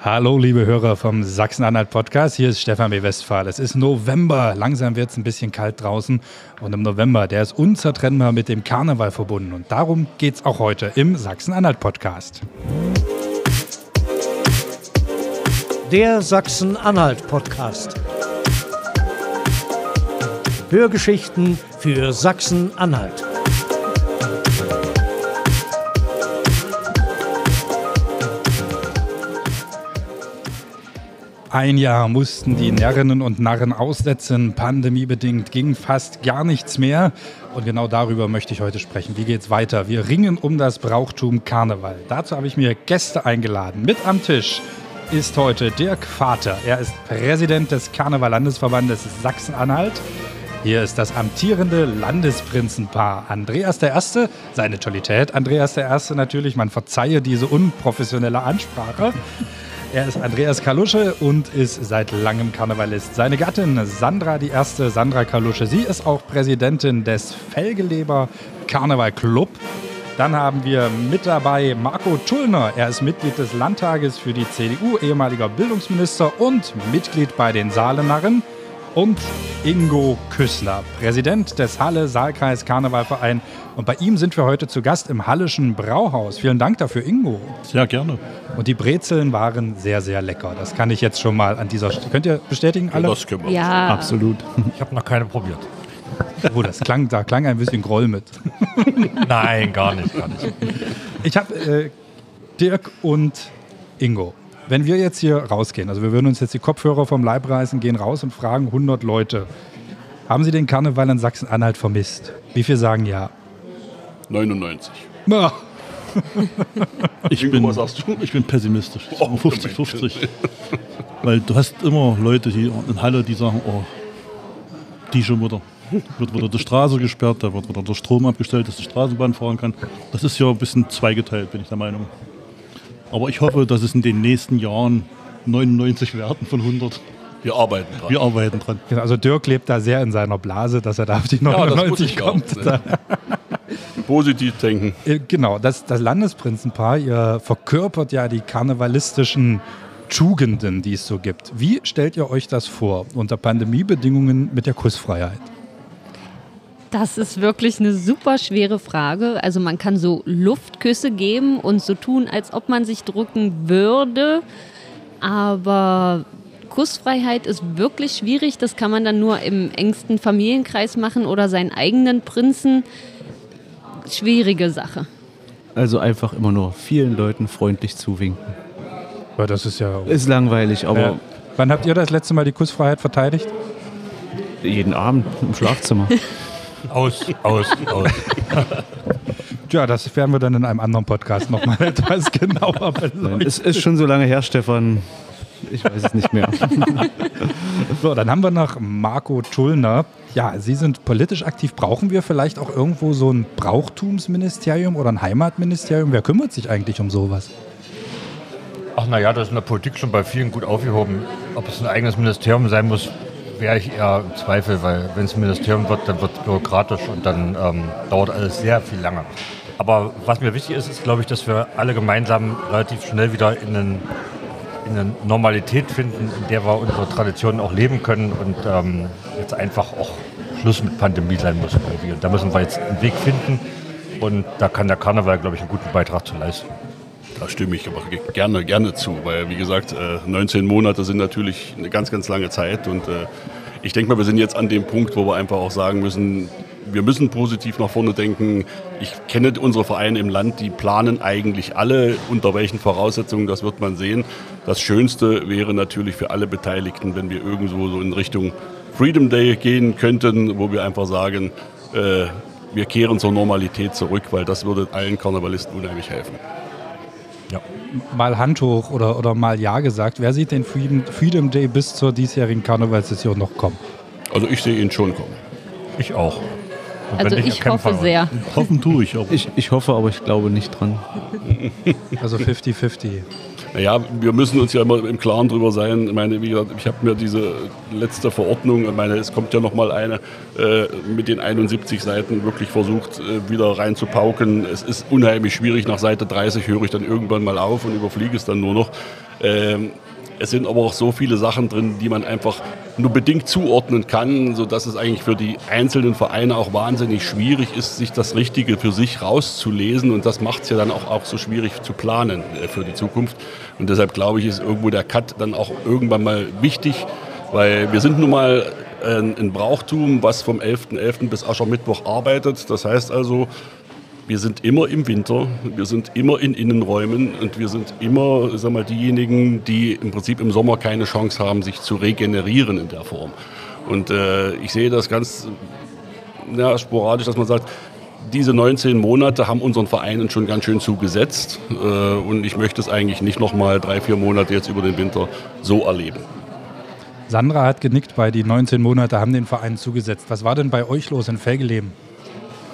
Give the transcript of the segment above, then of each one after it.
Hallo, liebe Hörer vom Sachsen-Anhalt Podcast. Hier ist Stefan B. Westphal. Es ist November. Langsam wird es ein bisschen kalt draußen. Und im November, der ist unzertrennbar mit dem Karneval verbunden. Und darum geht es auch heute im Sachsen-Anhalt Podcast. Der Sachsen-Anhalt Podcast. Hörgeschichten für Sachsen-Anhalt. Ein Jahr mussten die Närrinnen und Narren aussetzen. Pandemiebedingt ging fast gar nichts mehr. Und genau darüber möchte ich heute sprechen. Wie geht's weiter? Wir ringen um das Brauchtum Karneval. Dazu habe ich mir Gäste eingeladen. Mit am Tisch ist heute Dirk Vater. Er ist Präsident des Karneval-Landesverbandes Sachsen-Anhalt. Hier ist das amtierende Landesprinzenpaar Andreas der Erste. Seine Tollität, Andreas der Erste natürlich. Man verzeihe diese unprofessionelle Ansprache. Er ist Andreas Kalusche und ist seit langem Karnevalist. Seine Gattin Sandra die Erste, Sandra Kalusche, sie ist auch Präsidentin des Felgeleber Karneval Club. Dann haben wir mit dabei Marco Tullner. Er ist Mitglied des Landtages für die CDU, ehemaliger Bildungsminister und Mitglied bei den Saalenarren und Ingo Küssner, Präsident des Halle Saalkreis Karnevalverein. Und bei ihm sind wir heute zu Gast im Hallischen Brauhaus. Vielen Dank dafür, Ingo. Sehr gerne. Und die Brezeln waren sehr, sehr lecker. Das kann ich jetzt schon mal an dieser Stelle. Könnt ihr bestätigen, alle? Das können wir. Ja, Absolut. Ich habe noch keine probiert. Oh, das klang, da klang ein bisschen Groll mit. Nein, gar nicht, gar nicht. Ich habe äh, Dirk und Ingo. Wenn wir jetzt hier rausgehen, also wir würden uns jetzt die Kopfhörer vom Leib reißen, gehen raus und fragen 100 Leute, haben sie den Karneval in Sachsen-Anhalt vermisst? Wie viel sagen ja? 99. Na, Ich bin, was sagst du? ich bin pessimistisch. Ich sage Oh, 50-50. Weil du hast immer Leute hier in Halle, die sagen, oh, die schon wieder. Wird wieder die Straße gesperrt, da wird wieder der Strom abgestellt, dass die Straßenbahn fahren kann. Das ist ja ein bisschen zweigeteilt, bin ich der Meinung. Aber ich hoffe, dass es in den nächsten Jahren 99 werden von 100. Wir arbeiten dran. Wir arbeiten dran. Also Dirk lebt da sehr in seiner Blase, dass er da auf die das muss 99 ich auch, kommt. ne? Positiv denken. Äh, Genau, das, das Landesprinzenpaar, ihr verkörpert ja die karnevalistischen Tugenden, die es so gibt. Wie stellt ihr euch das vor unter Pandemiebedingungen mit der Kussfreiheit? das ist wirklich eine super schwere Frage. Also man kann so Luftküsse geben und so tun, als ob man sich drücken würde. Aber Kussfreiheit ist wirklich schwierig. Das kann man dann nur im engsten Familienkreis machen oder seinen eigenen Prinzen. Schwierige Sache. Also einfach immer nur vielen Leuten freundlich zuwinken. Ja, das ist ja. Ist langweilig, aber Ja. Wann habt ihr das letzte Mal die Kussfreiheit verteidigt? jeden Abend im Schlafzimmer. Aus, aus, aus. Ja, das werden wir dann in einem anderen Podcast nochmal etwas genauer beleuchten. Es ist schon so lange her, Stefan. Ich weiß es nicht mehr. So, dann haben wir noch Marco Tullner. Ja, Sie sind politisch aktiv. Brauchen wir vielleicht auch irgendwo so ein Brauchtumsministerium oder ein Heimatministerium? Wer kümmert sich eigentlich um sowas? Ach naja, das ist in der Politik schon bei vielen gut aufgehoben. Ob es ein eigenes Ministerium sein muss, wäre ich eher im Zweifel, weil wenn es ein Ministerium wird, dann wird es bürokratisch und dann ähm, dauert alles sehr viel lange. Aber was mir wichtig ist, ist, glaube ich, dass wir alle gemeinsam relativ schnell wieder in, in eine Normalität finden, in der wir unsere Traditionen auch leben können und ähm, jetzt einfach auch Schluss mit Pandemie sein muss. Und da müssen wir jetzt einen Weg finden und da kann der Karneval, glaube ich, einen guten Beitrag zu leisten. Da stimme ich aber ge- gerne, gerne zu, weil wie gesagt, äh, 19 Monate sind natürlich eine ganz, ganz lange Zeit und äh, ich denke mal, wir sind jetzt an dem Punkt, wo wir einfach auch sagen müssen, wir müssen positiv nach vorne denken. Ich kenne unsere Vereine im Land, die planen eigentlich alle, unter welchen Voraussetzungen, das wird man sehen. Das Schönste wäre natürlich für alle Beteiligten, wenn wir irgendwo so in Richtung Freedom Day gehen könnten, wo wir einfach sagen, äh, wir kehren zur Normalität zurück, weil das würde allen Karnevalisten unheimlich helfen. Mal Hand hoch oder, oder mal Ja gesagt. Wer sieht den Freedom, Freedom Day bis zur diesjährigen Karnevalssession noch kommen? Also ich sehe ihn schon kommen. Ich auch. Also ich hoffe wir. sehr. Hoffen tue ich, Ich, ich hoffe, aber ich glaube nicht dran. Also 50-50. Naja, wir müssen uns ja immer im Klaren drüber sein. Ich meine, wie gesagt, ich habe mir diese letzte Verordnung, ich meine, es kommt ja noch mal eine, äh, mit den 71 Seiten wirklich versucht, äh, wieder reinzupauken. Es ist unheimlich schwierig. Nach Seite 30 höre ich dann irgendwann mal auf und überfliege es dann nur noch. Ähm, es sind aber auch so viele Sachen drin, die man einfach nur bedingt zuordnen kann, sodass es eigentlich für die einzelnen Vereine auch wahnsinnig schwierig ist, sich das Richtige für sich rauszulesen. Und das macht es ja dann auch, auch so schwierig zu planen äh, für die Zukunft. Und deshalb glaube ich, ist irgendwo der Cut dann auch irgendwann mal wichtig, weil wir sind nun mal ein, ein Brauchtum, was vom 11.11. .11. bis Aschermittwoch arbeitet. Das heißt also, wir sind immer im Winter, wir sind immer in Innenräumen und wir sind immer sag mal, diejenigen, die im Prinzip im Sommer keine Chance haben, sich zu regenerieren in der Form. Und äh, ich sehe das ganz ja, sporadisch, dass man sagt, diese 19 Monate haben unseren Vereinen schon ganz schön zugesetzt. Äh, und ich möchte es eigentlich nicht nochmal drei, vier Monate jetzt über den Winter so erleben. Sandra hat genickt bei die 19 Monate haben den Verein zugesetzt. Was war denn bei euch los in Felgeleben?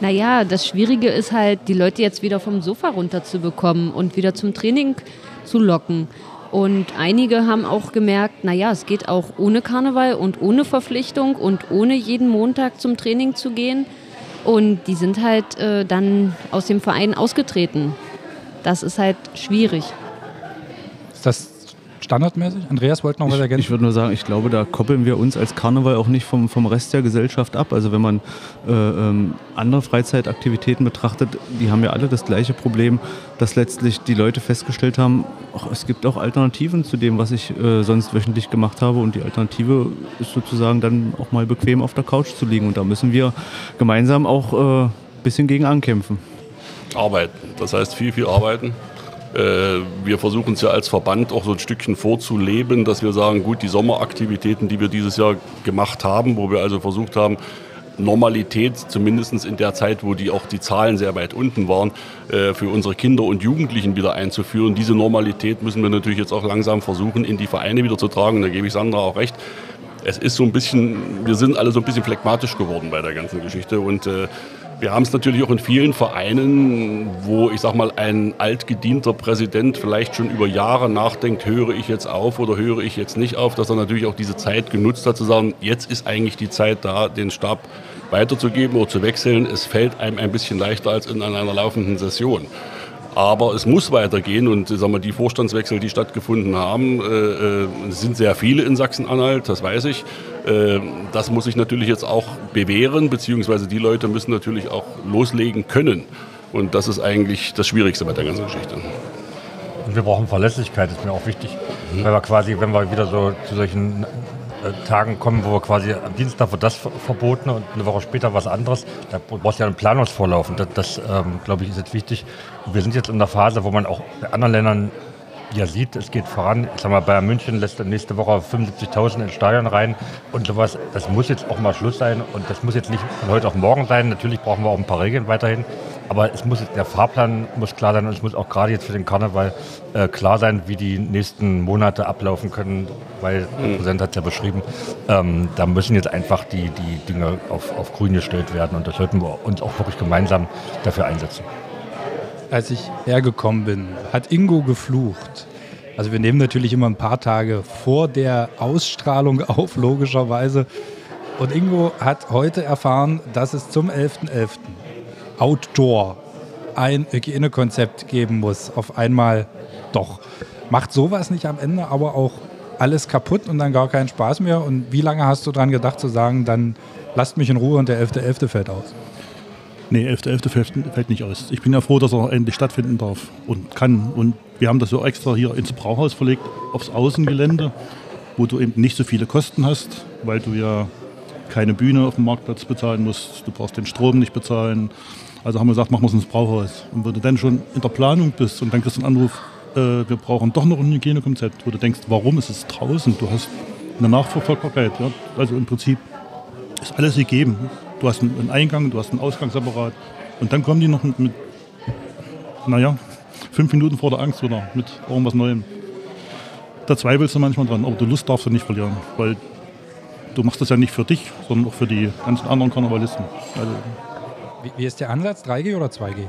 Naja, das Schwierige ist halt, die Leute jetzt wieder vom Sofa runterzubekommen und wieder zum Training zu locken. Und einige haben auch gemerkt, naja, es geht auch ohne Karneval und ohne Verpflichtung und ohne jeden Montag zum Training zu gehen. Und die sind halt äh, dann aus dem Verein ausgetreten. Das ist halt schwierig. Ist das standardmäßig? Andreas wollte noch was ergänzen. Ich, ich würde nur sagen, ich glaube, da koppeln wir uns als Karneval auch nicht vom, vom Rest der Gesellschaft ab. Also wenn man äh, ähm, andere Freizeitaktivitäten betrachtet, die haben ja alle das gleiche Problem, dass letztlich die Leute festgestellt haben, ach, es gibt auch Alternativen zu dem, was ich äh, sonst wöchentlich gemacht habe. Und die Alternative ist sozusagen dann auch mal bequem auf der Couch zu liegen. Und da müssen wir gemeinsam auch ein äh, bisschen gegen ankämpfen. Arbeiten. Das heißt viel, viel arbeiten. Äh, wir versuchen es ja als Verband auch so ein Stückchen vorzuleben, dass wir sagen, gut, die Sommeraktivitäten, die wir dieses Jahr gemacht haben, wo wir also versucht haben, Normalität, zumindest in der Zeit, wo die auch die Zahlen sehr weit unten waren, äh, für unsere Kinder und Jugendlichen wieder einzuführen. Diese Normalität müssen wir natürlich jetzt auch langsam versuchen, in die Vereine wieder zu tragen. Da gebe ich Sandra auch recht. Es ist so ein bisschen, wir sind alle so ein bisschen phlegmatisch geworden bei der ganzen Geschichte und äh, wir haben es natürlich auch in vielen Vereinen, wo ich sag mal ein altgedienter Präsident vielleicht schon über Jahre nachdenkt, höre ich jetzt auf oder höre ich jetzt nicht auf, dass er natürlich auch diese Zeit genutzt hat zu sagen, jetzt ist eigentlich die Zeit da, den Stab weiterzugeben oder zu wechseln. Es fällt einem ein bisschen leichter als in einer laufenden Session. Aber es muss weitergehen und sagen wir, die Vorstandswechsel, die stattgefunden haben, äh, äh, sind sehr viele in Sachsen-Anhalt, das weiß ich. Äh, das muss sich natürlich jetzt auch bewähren, beziehungsweise die Leute müssen natürlich auch loslegen können. Und das ist eigentlich das Schwierigste bei der ganzen Geschichte. Und wir brauchen Verlässlichkeit, ist mir auch wichtig. Mhm. Weil wir quasi, wenn wir wieder so zu solchen äh, Tagen kommen, wo wir quasi am Dienstag wird das verboten und eine Woche später was anderes. Da brauchst du ja einen Planungsvorlauf und das, das ähm, glaube ich, ist jetzt wichtig. wir sind jetzt in der Phase, wo man auch bei anderen Ländern ja sieht, es geht voran. Ich sag mal, Bayern München lässt nächste Woche 75.000 ins Stadion rein und sowas. Das muss jetzt auch mal Schluss sein und das muss jetzt nicht von heute auf morgen sein. Natürlich brauchen wir auch ein paar Regeln weiterhin, aber es muss der Fahrplan muss klar sein und es muss auch gerade jetzt für den Karneval äh, klar sein, wie die nächsten Monate ablaufen können, weil der mhm. Präsident hat es ja beschrieben, ähm, da müssen jetzt einfach die, die Dinge auf, auf grün gestellt werden und das sollten wir uns auch wirklich gemeinsam dafür einsetzen als ich hergekommen bin, hat Ingo geflucht. Also wir nehmen natürlich immer ein paar Tage vor der Ausstrahlung auf, logischerweise. Und Ingo hat heute erfahren, dass es zum 11.11. .11. Outdoor ein Hygienekonzept geben muss. Auf einmal doch. Macht sowas nicht am Ende aber auch alles kaputt und dann gar keinen Spaß mehr? Und wie lange hast du daran gedacht zu sagen, dann lasst mich in Ruhe und der 11.11. .11. fällt aus? Nee, 11.11. .11. fällt nicht aus. Ich bin ja froh, dass er endlich stattfinden darf und kann. Und wir haben das so extra hier ins Brauhaus verlegt, aufs Außengelände, wo du eben nicht so viele Kosten hast, weil du ja keine Bühne auf dem Marktplatz bezahlen musst. Du brauchst den Strom nicht bezahlen. Also haben wir gesagt, machen wir es ins Brauhaus. Und wenn du dann schon in der Planung bist und dann kriegst du einen Anruf, äh, wir brauchen doch noch ein Hygienekonzept, wo du denkst, warum ist es draußen? Du hast eine Nachverfolgbarkeit. Ja? Also im Prinzip ist alles gegeben. Du hast einen Eingang, du hast einen Ausgangsapparat. Und dann kommen die noch mit, mit naja, fünf Minuten vor der Angst wieder mit irgendwas Neuem. Da zweifelst du manchmal dran, aber du Lust darfst du nicht verlieren, weil du machst das ja nicht für dich, sondern auch für die ganzen anderen Karnevalisten. Also, wie, wie ist der Ansatz? 3G oder 2G?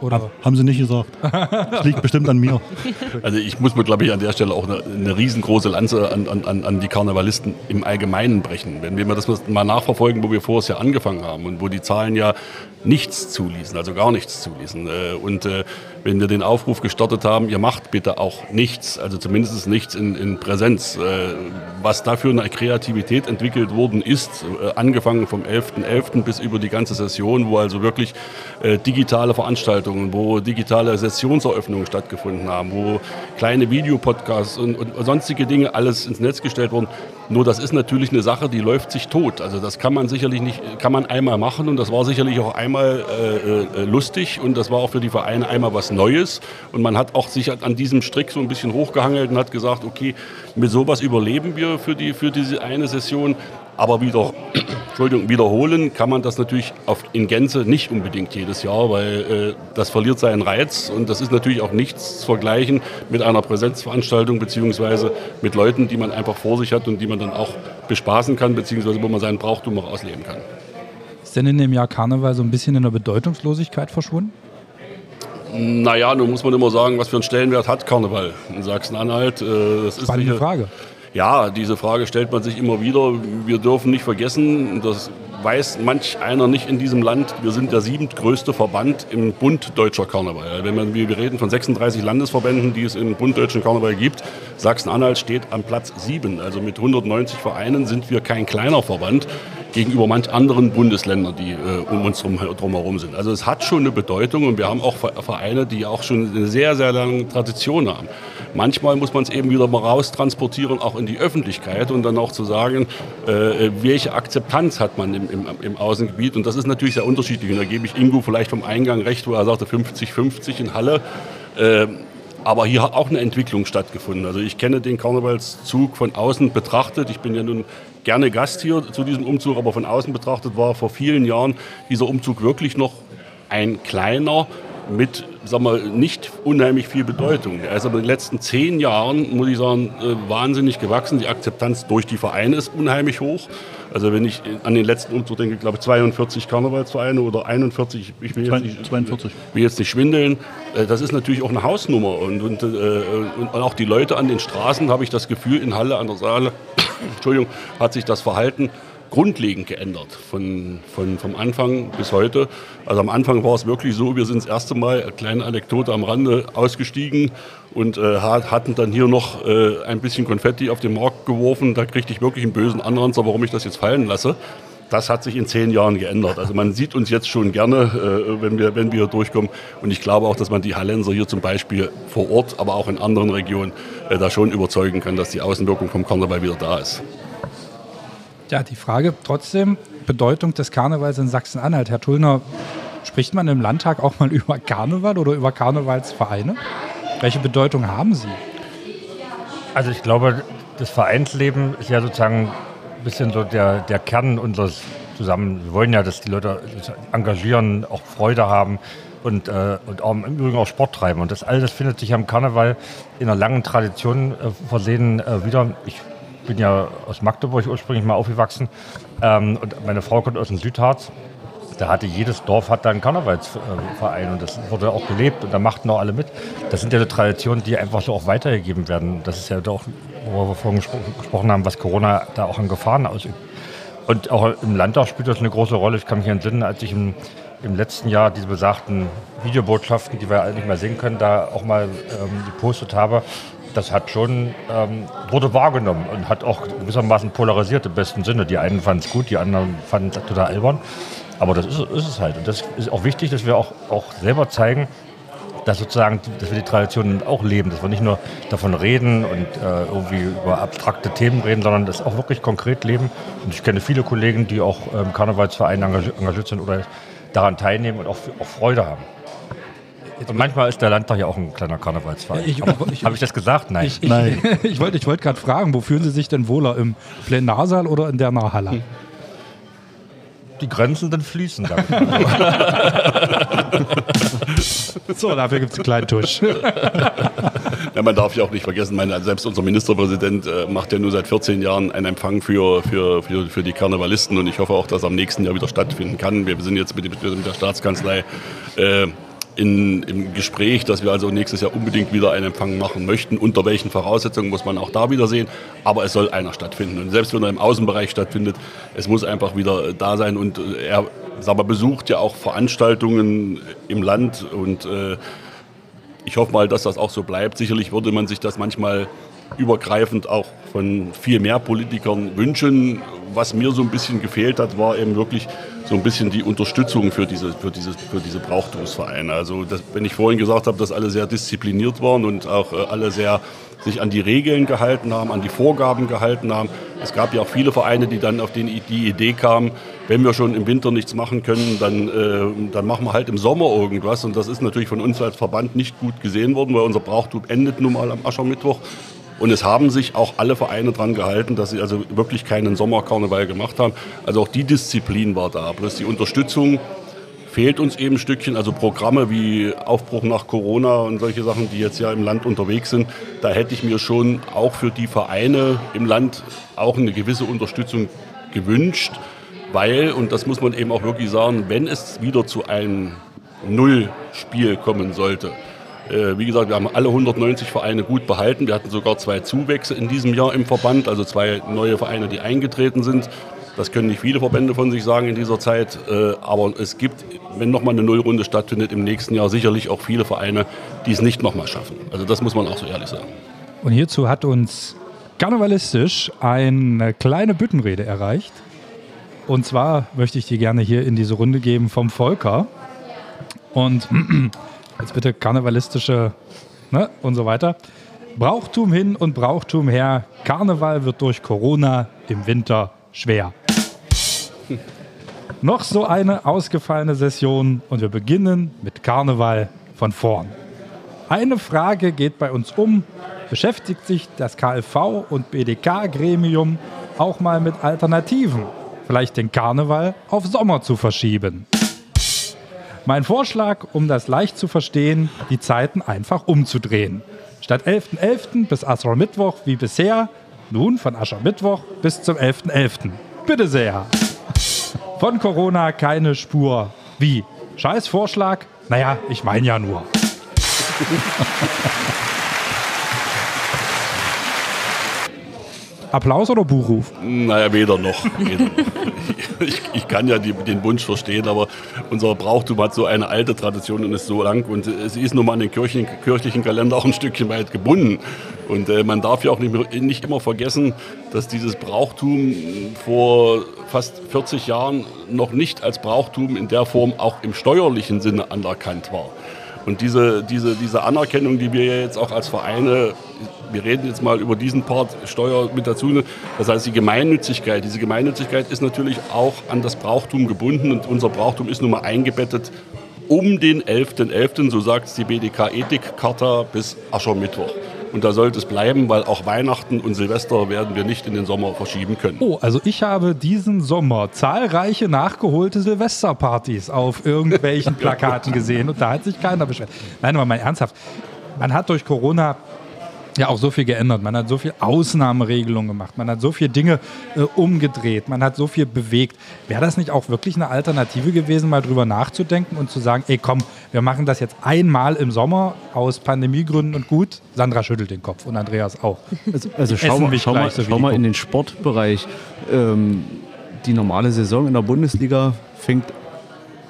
Oder? Haben sie nicht gesagt. Das liegt bestimmt an mir. Also ich muss mir, glaube ich, an der Stelle auch eine, eine riesengroße Lanze an, an, an die Karnevalisten im Allgemeinen brechen. Wenn wir das mal nachverfolgen, wo wir vorher ja angefangen haben und wo die Zahlen ja nichts zuließen, also gar nichts zuließen. Äh, und äh, wenn wir den Aufruf gestartet haben, ihr macht bitte auch nichts, also zumindest nichts in, in Präsenz. Äh, was da für eine Kreativität entwickelt worden ist, angefangen vom 11.11. .11. bis über die ganze Session, wo also wirklich digitale Veranstaltungen, wo digitale Sessionseröffnungen stattgefunden haben, wo kleine Videopodcasts und, und sonstige Dinge alles ins Netz gestellt wurden. Nur das ist natürlich eine Sache, die läuft sich tot. Also das kann man sicherlich nicht, kann man einmal machen und das war sicherlich auch einmal äh, äh, lustig und das war auch für die Vereine einmal was Neues. Und man hat auch sich an diesem Strick so ein bisschen hochgehangelt und hat gesagt, okay, mit sowas überleben wir für, die, für diese eine Session. Aber wieder, Entschuldigung, wiederholen kann man das natürlich auf, in Gänze nicht unbedingt jedes Jahr, weil äh, das verliert seinen Reiz und das ist natürlich auch nichts zu vergleichen mit einer Präsenzveranstaltung beziehungsweise mit Leuten, die man einfach vor sich hat und die man dann auch bespaßen kann, beziehungsweise wo man seinen Brauchtum auch ausleben kann. Ist denn in dem Jahr Karneval so ein bisschen in der Bedeutungslosigkeit verschwunden? Naja, nun muss man immer sagen, was für einen Stellenwert hat Karneval in Sachsen-Anhalt. Äh, das Spannende ist Frage. Ja, diese Frage stellt man sich immer wieder. Wir dürfen nicht vergessen, das weiß manch einer nicht in diesem Land, wir sind der siebtgrößte Verband im Bund Deutscher Karneval. Wenn man, wir reden von 36 Landesverbänden, die es im Bund Deutschen Karneval gibt. Sachsen-Anhalt steht am Platz 7. Also mit 190 Vereinen sind wir kein kleiner Verband gegenüber manch anderen Bundesländern, die äh, um uns drum, drumherum sind. Also es hat schon eine Bedeutung und wir haben auch Vereine, die auch schon eine sehr, sehr lange Tradition haben. Manchmal muss man es eben wieder mal raustransportieren, auch in die Öffentlichkeit und dann auch zu sagen, äh, welche Akzeptanz hat man im, im, im, Außengebiet. Und das ist natürlich sehr unterschiedlich. Und da gebe ich Ingo vielleicht vom Eingang recht, wo er sagte 50-50 in Halle. Äh, aber hier hat auch eine Entwicklung stattgefunden. Also ich kenne den Karnevalszug von außen betrachtet. Ich bin ja nun gerne Gast hier zu diesem Umzug, aber von außen betrachtet war vor vielen Jahren dieser Umzug wirklich noch ein kleiner mit sagen wir, nicht unheimlich viel Bedeutung. Er ist aber in den letzten zehn Jahren, muss ich sagen, äh, wahnsinnig gewachsen. Die Akzeptanz durch die Vereine ist unheimlich hoch. Also wenn ich an den letzten Umzug denke, glaube ich 42 Karnevalsvereine oder 41, ich will jetzt nicht, 42. will jetzt nicht schwindeln. Äh, das ist natürlich auch eine Hausnummer. Und, und, äh, und auch die Leute an den Straßen, habe ich das Gefühl, in Halle an der Saale, Entschuldigung, hat sich das Verhalten grundlegend geändert von, von, vom Anfang bis heute. Also am Anfang war es wirklich so, wir sind das erste Mal, eine kleine Anekdote am Rande, ausgestiegen und äh, hatten dann hier noch äh, ein bisschen Konfetti auf den Markt geworfen. Da kriegte ich wirklich einen bösen Anranzer, warum ich das jetzt fallen lasse. Das hat sich in zehn Jahren geändert. Also man sieht uns jetzt schon gerne, äh, wenn, wir, wenn wir hier durchkommen. Und ich glaube auch, dass man die Hallenser hier zum Beispiel vor Ort, aber auch in anderen Regionen äh, da schon überzeugen kann, dass die Außenwirkung vom Karneval wieder da ist. Ja, die Frage trotzdem, Bedeutung des Karnevals in Sachsen-Anhalt. Herr Tullner, spricht man im Landtag auch mal über Karneval oder über Karnevalsvereine? Welche Bedeutung haben sie? Also ich glaube, das Vereinsleben ist ja sozusagen bisschen so der, der Kern unseres zusammen. Wir wollen ja, dass die Leute engagieren, auch Freude haben und, äh, und auch im Übrigen auch Sport treiben. Und das alles findet sich am Karneval in einer langen Tradition äh, versehen äh, wieder. Ich bin ja aus Magdeburg ursprünglich mal aufgewachsen ähm, und meine Frau kommt aus dem Südharz. Da hatte jedes Dorf hat da einen Karnevalsverein und das wurde auch gelebt und da machten auch alle mit. Das sind ja die Traditionen, die einfach so auch weitergegeben werden. Das ist ja doch, wo wir vorhin gesprochen haben, was Corona da auch an Gefahren ausübt. Und auch im Landtag spielt das eine große Rolle. Ich kann mich entsinnen, als ich im, im letzten Jahr diese besagten Videobotschaften, die wir alle nicht mehr sehen können, da auch mal ähm, gepostet habe das hat schon, ähm, wurde wahrgenommen und hat auch gewissermaßen polarisiert im besten Sinne. Die einen fanden es gut, die anderen fanden es total albern. Aber das ist, ist, es halt. Und das ist auch wichtig, dass wir auch, auch selber zeigen, dass sozusagen, dass wir die Traditionen auch leben, dass wir nicht nur davon reden und äh, irgendwie über abstrakte Themen reden, sondern das auch wirklich konkret leben. Und ich kenne viele Kollegen, die auch im ähm, Karnevalsverein engagiert sind oder daran teilnehmen und auch, auch Freude haben. Und manchmal ist der Landtag ja auch ein kleiner Karnevalsverein. Habe ich das gesagt? Nein. Ich, ich, Nein. ich wollte ich wollt gerade fragen, wo fühlen Sie sich denn wohler? Im Plenarsaal oder in der Nahhalle? Die Grenzen dann fließen. so, dafür gibt es einen kleinen Tusch. Ja, man darf ja auch nicht vergessen, meine, selbst unser Ministerpräsident äh, macht ja nur seit 14 Jahren einen Empfang für, für, für, für die Karnevalisten und ich hoffe auch, dass er am nächsten Jahr wieder stattfinden kann. Wir sind jetzt mit, mit der Staatskanzlei äh, in, im Gespräch, dass wir also nächstes Jahr unbedingt wieder einen Empfang machen möchten. Unter welchen Voraussetzungen muss man auch da wieder sehen. Aber es soll einer stattfinden. Und selbst wenn er im Außenbereich stattfindet, es muss einfach wieder da sein. Und er sag mal, besucht ja auch Veranstaltungen im Land und äh, ich hoffe mal, dass das auch so bleibt. Sicherlich würde man sich das manchmal übergreifend auch von viel mehr Politikern wünschen. Was mir so ein bisschen gefehlt hat, war eben wirklich so ein bisschen die Unterstützung für diese, für diese, für diese Brauchtumsvereine. Also das, wenn ich vorhin gesagt habe, dass alle sehr diszipliniert waren und auch äh, alle sehr sich an die Regeln gehalten haben, an die Vorgaben gehalten haben. Es gab ja auch viele Vereine, die dann auf den, die Idee kamen, wenn wir schon im Winter nichts machen können, dann, äh, dann machen wir halt im Sommer irgendwas. Und das ist natürlich von uns als Verband nicht gut gesehen worden, weil unser Brauchtum endet nun mal am Aschermittwoch. Und es haben sich auch alle Vereine daran gehalten, dass sie also wirklich keinen Sommerkarneval gemacht haben. Also auch die Disziplin war da. Bloß die Unterstützung fehlt uns eben ein Stückchen. Also Programme wie Aufbruch nach Corona und solche Sachen, die jetzt ja im Land unterwegs sind, da hätte ich mir schon auch für die Vereine im Land auch eine gewisse Unterstützung gewünscht. Weil, und das muss man eben auch wirklich sagen, wenn es wieder zu einem Nullspiel kommen sollte, wie gesagt, wir haben alle 190 Vereine gut behalten. Wir hatten sogar zwei Zuwächse in diesem Jahr im Verband, also zwei neue Vereine, die eingetreten sind. Das können nicht viele Verbände von sich sagen in dieser Zeit. Äh, aber es gibt, wenn nochmal eine Nullrunde stattfindet, im nächsten Jahr sicherlich auch viele Vereine, die es nicht nochmal schaffen. Also das muss man auch so ehrlich sagen. Und hierzu hat uns karnevalistisch eine kleine Büttenrede erreicht. Und zwar möchte ich die gerne hier in diese Runde geben vom Volker. Und Jetzt bitte karnevalistische ne, und so weiter. Brauchtum hin und Brauchtum her. Karneval wird durch Corona im Winter schwer. Noch so eine ausgefallene Session und wir beginnen mit Karneval von vorn. Eine Frage geht bei uns um. Beschäftigt sich das KLV und BDK-Gremium auch mal mit Alternativen? Vielleicht den Karneval auf Sommer zu verschieben. Mein Vorschlag, um das leicht zu verstehen, die Zeiten einfach umzudrehen. Statt 11.11. .11. bis Aschermittwoch wie bisher, nun von Aschermittwoch bis zum 11.11. .11. Bitte sehr. Von Corona keine Spur. Wie? Scheiß Vorschlag? Naja, ich meine ja nur. Applaus oder Buchruf? Naja, weder noch. Weder noch. Ich, ich, kann ja die, den Wunsch verstehen, aber unser Brauchtum hat so eine alte Tradition und ist so lang und sie ist nun mal an den Kirchen, kirchlichen Kalender auch ein Stückchen weit gebunden. Und äh, man darf ja auch nicht, nicht immer vergessen, dass dieses Brauchtum vor fast 40 Jahren noch nicht als Brauchtum in der Form auch im steuerlichen Sinne anerkannt war. Und diese, diese, diese Anerkennung, die wir jetzt auch als Vereine, wir reden jetzt mal über diesen Part Steuer mit dazu, das heißt die Gemeinnützigkeit. Diese Gemeinnützigkeit ist natürlich auch an das Brauchtum gebunden und unser Brauchtum ist nun mal eingebettet um den 11.11., .11., so sagt es die BDK Ethikcharta, bis Aschermittwoch. Und da sollte es bleiben, weil auch Weihnachten und Silvester werden wir nicht in den Sommer verschieben können. Oh, also ich habe diesen Sommer zahlreiche nachgeholte Silvesterpartys auf irgendwelchen Plakaten gesehen und da hat sich keiner beschwert. Nein, aber mal ernsthaft. Man hat durch Corona ja auch so viel geändert. Man hat so viel Ausnahmeregelungen gemacht. Man hat so viele Dinge äh, umgedreht. Man hat so viel bewegt. Wäre das nicht auch wirklich eine Alternative gewesen, mal drüber nachzudenken und zu sagen, ey komm, wir machen das jetzt einmal im Sommer aus Pandemiegründen und gut? Sandra schüttelt den Kopf und Andreas auch. Also, also schau, mal, schau, mal, so schau mal in den Sportbereich. Ähm, die normale Saison in der Bundesliga fängt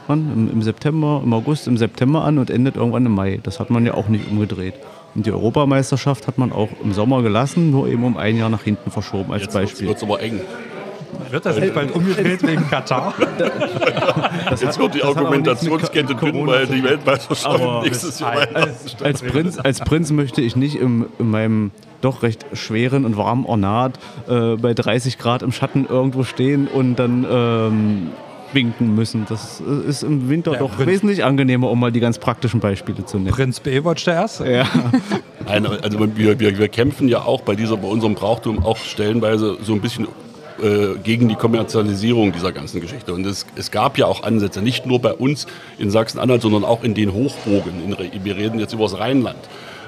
im September, im August, im September an und endet irgendwann im Mai. Das hat man ja auch nicht umgedreht. Und die Europameisterschaft hat man auch im Sommer gelassen, nur eben um ein Jahr nach hinten verschoben als Jetzt Beispiel. Jetzt wird es aber eng. Wird das nicht bald umgedreht wegen Katar? Jetzt wird die Argumentationskette dünn, weil die Weltmeisterschaft nächstes Jahr als, als, Prinz, als Prinz möchte ich nicht im, in meinem doch recht schweren und warmen Ornat äh, bei 30 Grad im Schatten irgendwo stehen und dann ähm, winken müssen. Das ist im Winter ja, doch Prinz wesentlich angenehmer, um mal die ganz praktischen Beispiele zu nennen. Prinz Baywatch der Erste. Ja. Nein, also wir, wir, wir kämpfen ja auch bei, dieser, bei unserem Brauchtum auch stellenweise so ein bisschen äh, gegen die Kommerzialisierung dieser ganzen Geschichte. Und es, es, gab ja auch Ansätze, nicht nur bei uns in Sachsen-Anhalt, sondern auch in den Hochburgen. In, wir reden jetzt über das Rheinland.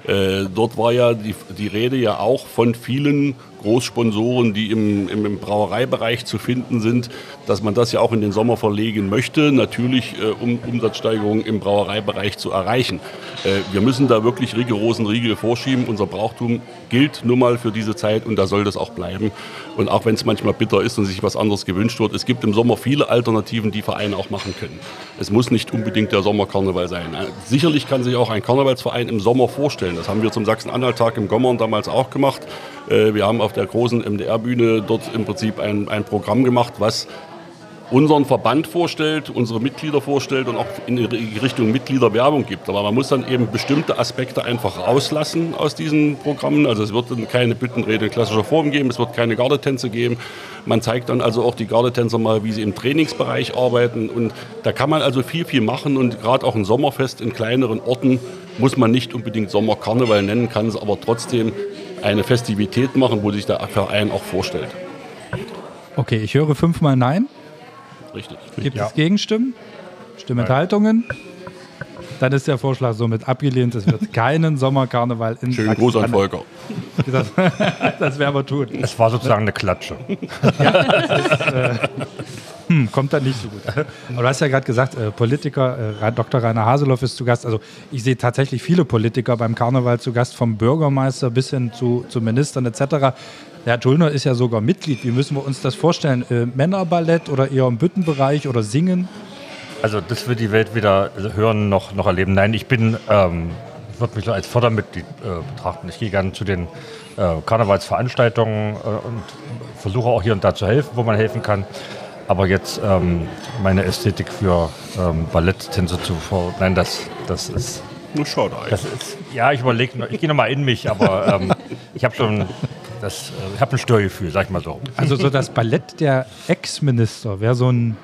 Äh, dort war ja die, die Rede ja auch von vielen Großsponsoren, die im, im, im, Brauereibereich zu finden sind, dass man das ja auch in den Sommer verlegen möchte, natürlich äh, um Umsatzsteigerungen im Brauereibereich zu erreichen. Äh, wir müssen da wirklich rigorosen Riegel vorschieben. Unser Brauchtum gilt nun mal für diese Zeit und da soll das auch bleiben. Und auch wenn es manchmal bitter ist und sich was anderes gewünscht wird, es gibt im Sommer viele Alternativen, die Vereine auch machen können. Es muss nicht unbedingt der Sommerkarneval sein. Äh, sicherlich kann sich auch ein Karnevalsverein im Sommer vorstellen. Das haben wir zum Sachsen-Anhalt-Tag im Gommern damals auch gemacht. Äh, wir haben auf der großen MDR-Bühne dort im Prinzip ein, ein Programm gemacht, was unseren Verband vorstellt, unsere Mitglieder vorstellt und auch in Richtung Mitgliederwerbung gibt. Aber man muss dann eben bestimmte Aspekte einfach rauslassen aus diesen Programmen. Also es wird keine Büttenrede in klassischer Form geben, es wird keine Gardetänze geben. Man zeigt dann also auch die Gardetänzer mal, wie sie im Trainingsbereich arbeiten. Und da kann man also viel, viel machen. Und gerade auch ein Sommerfest in kleineren Orten muss man nicht unbedingt Sommerkarneval nennen, kann es aber trotzdem eine Festivität machen, wo sich der Verein auch vorstellt. Okay, ich höre fünfmal Nein. Richtig. Gibt ja. es Gegenstimmen? Stimmenthaltungen? Dann ist der Vorschlag somit abgelehnt. Es wird keinen Sommerkarneval in Schönen Gruß an Volker. Das, das werden wir tun. Es war sozusagen eine Klatsche. ja, ist, äh, hm, kommt dann nicht so gut. Aber du hast ja gerade gesagt, äh, Politiker, äh, Dr. Rainer Haseloff ist zu Gast. Also ich sehe tatsächlich viele Politiker beim Karneval zu Gast, vom Bürgermeister bis hin zu, zu Ministern etc. Herr Tullner ist ja sogar Mitglied. Wie müssen wir uns das vorstellen? Äh, Männerballett oder eher im Büttenbereich oder Singen? Also das wird die Welt wieder hören, noch, noch erleben. Nein, ich bin, ähm, würde mich als Fördermitglied äh, betrachten. Ich gehe gerne zu den äh, Karnevalsveranstaltungen äh, und versuche auch hier und da zu helfen, wo man helfen kann. Aber jetzt ähm, meine Ästhetik für ähm, Balletttänze zu vor. Nein, das, das ist. Nur schade das ist, Ja, ich überlege, ich gehe nochmal in mich, aber ähm, ich habe schon. Das, äh, ich habe ein Störgefühl, sag ich mal so. Also so das Ballett der Ex-Minister wäre so ein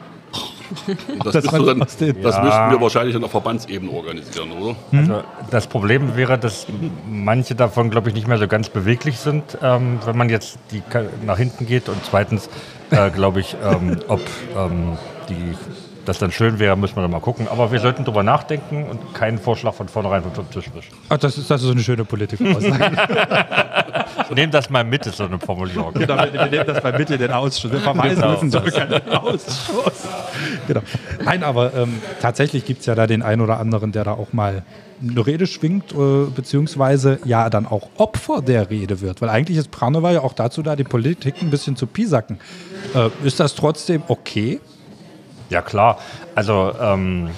das, das, dann, das ja. müssten wir wahrscheinlich auf Verbandsebene organisieren, oder? Also das Problem wäre, dass manche davon, glaube ich, nicht mehr so ganz beweglich sind, ähm, wenn man jetzt die nach hinten geht. Und zweitens, äh, glaube ich, ähm, ob ähm, die das dann schön wäre, müssen wir dann mal gucken. Aber wir sollten darüber nachdenken und keinen Vorschlag von vornherein vom Tisch wischen. Ach, das ist, das ist eine schöne Politikaussage. Nehmt das mal mit, ist so eine Formulierung. Genau, wir, nehmen das mal mit in den Ausschuss. Wir verweisen genau. müssen sogar keinen Ausschuss. Genau. Nein, aber ähm, tatsächlich gibt es ja da den einen oder anderen, der da auch mal eine Rede schwingt, äh, beziehungsweise ja dann auch Opfer der Rede wird. Weil eigentlich ist Pranowa ja auch dazu da, die Politik ein bisschen zu pisacken. Äh, ist das trotzdem okay? Ja, klar. Also, ähm,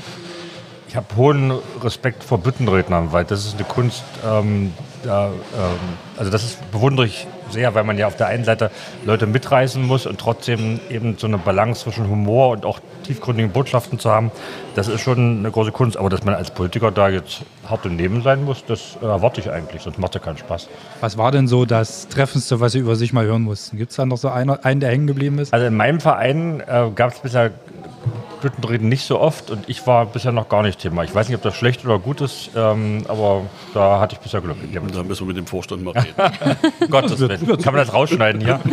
ich habe hohen Respekt vor Büttenrednern, weil das ist eine Kunst, ähm, da, ähm, also das ist, bewundere ich sehr, weil man ja auf der einen Seite Leute mitreißen muss und trotzdem eben so eine Balance zwischen Humor und auch tiefgründigen Botschaften zu haben, das ist schon eine große Kunst. Aber dass man als Politiker da jetzt hart im Leben sein muss, das erwarte ich eigentlich, sonst macht ja keinen Spaß. Was war denn so das Treffendste, was Sie über sich mal hören mussten? Gibt es da noch so einen, einen, der hängen geblieben ist? Also in meinem Verein äh, gab es bisher Büttenreden nicht so oft und ich war bisher noch gar nicht Thema. Ich weiß nicht, ob das schlecht oder gut ist, ähm, aber da hatte ich bisher Glück. Da müssen wir mit dem Vorstand mal reden. Gottes Willen. Kann man das rausschneiden hier?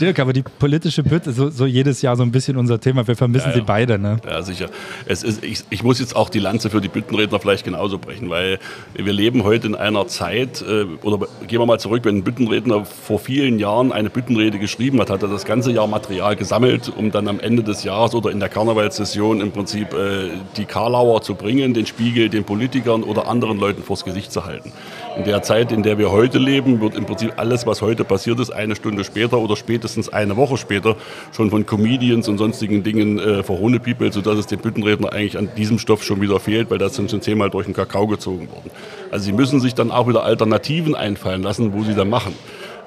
Dirk, aber die politische Bütte, so, so, jedes Jahr so ein bisschen unser Thema. Wir vermissen ja, ja. sie beide. Ne? Ja, sicher. Es ist, ich, ich, muss jetzt auch die Lanze für die Büttenredner vielleicht genauso brechen, weil wir leben heute in einer Zeit, äh, oder gehen wir mal zurück, wenn ein Büttenredner vor vielen Jahren eine Büttenrede geschrieben hat, hat er das ganze Jahr Material gesammelt, um dann am Ende des Jahres oder in der Karnevalssession im Prinzip äh, die Karlauer zu bringen, den Spiegel den Politikern oder anderen Leuten vors Gesicht zu halten. In der Zeit, in der wir heute leben, wird im Prinzip alles, was heute passiert ist, eine Stunde später oder spätestens eine Woche später schon von Comedians und sonstigen Dingen äh, verhohnepiepelt, sodass es dem Büttenredner eigentlich an diesem Stoff schon wieder fehlt, weil das sind schon zehnmal durch den Kakao gezogen worden. Also sie müssen sich dann auch wieder Alternativen einfallen lassen, wo sie dann machen.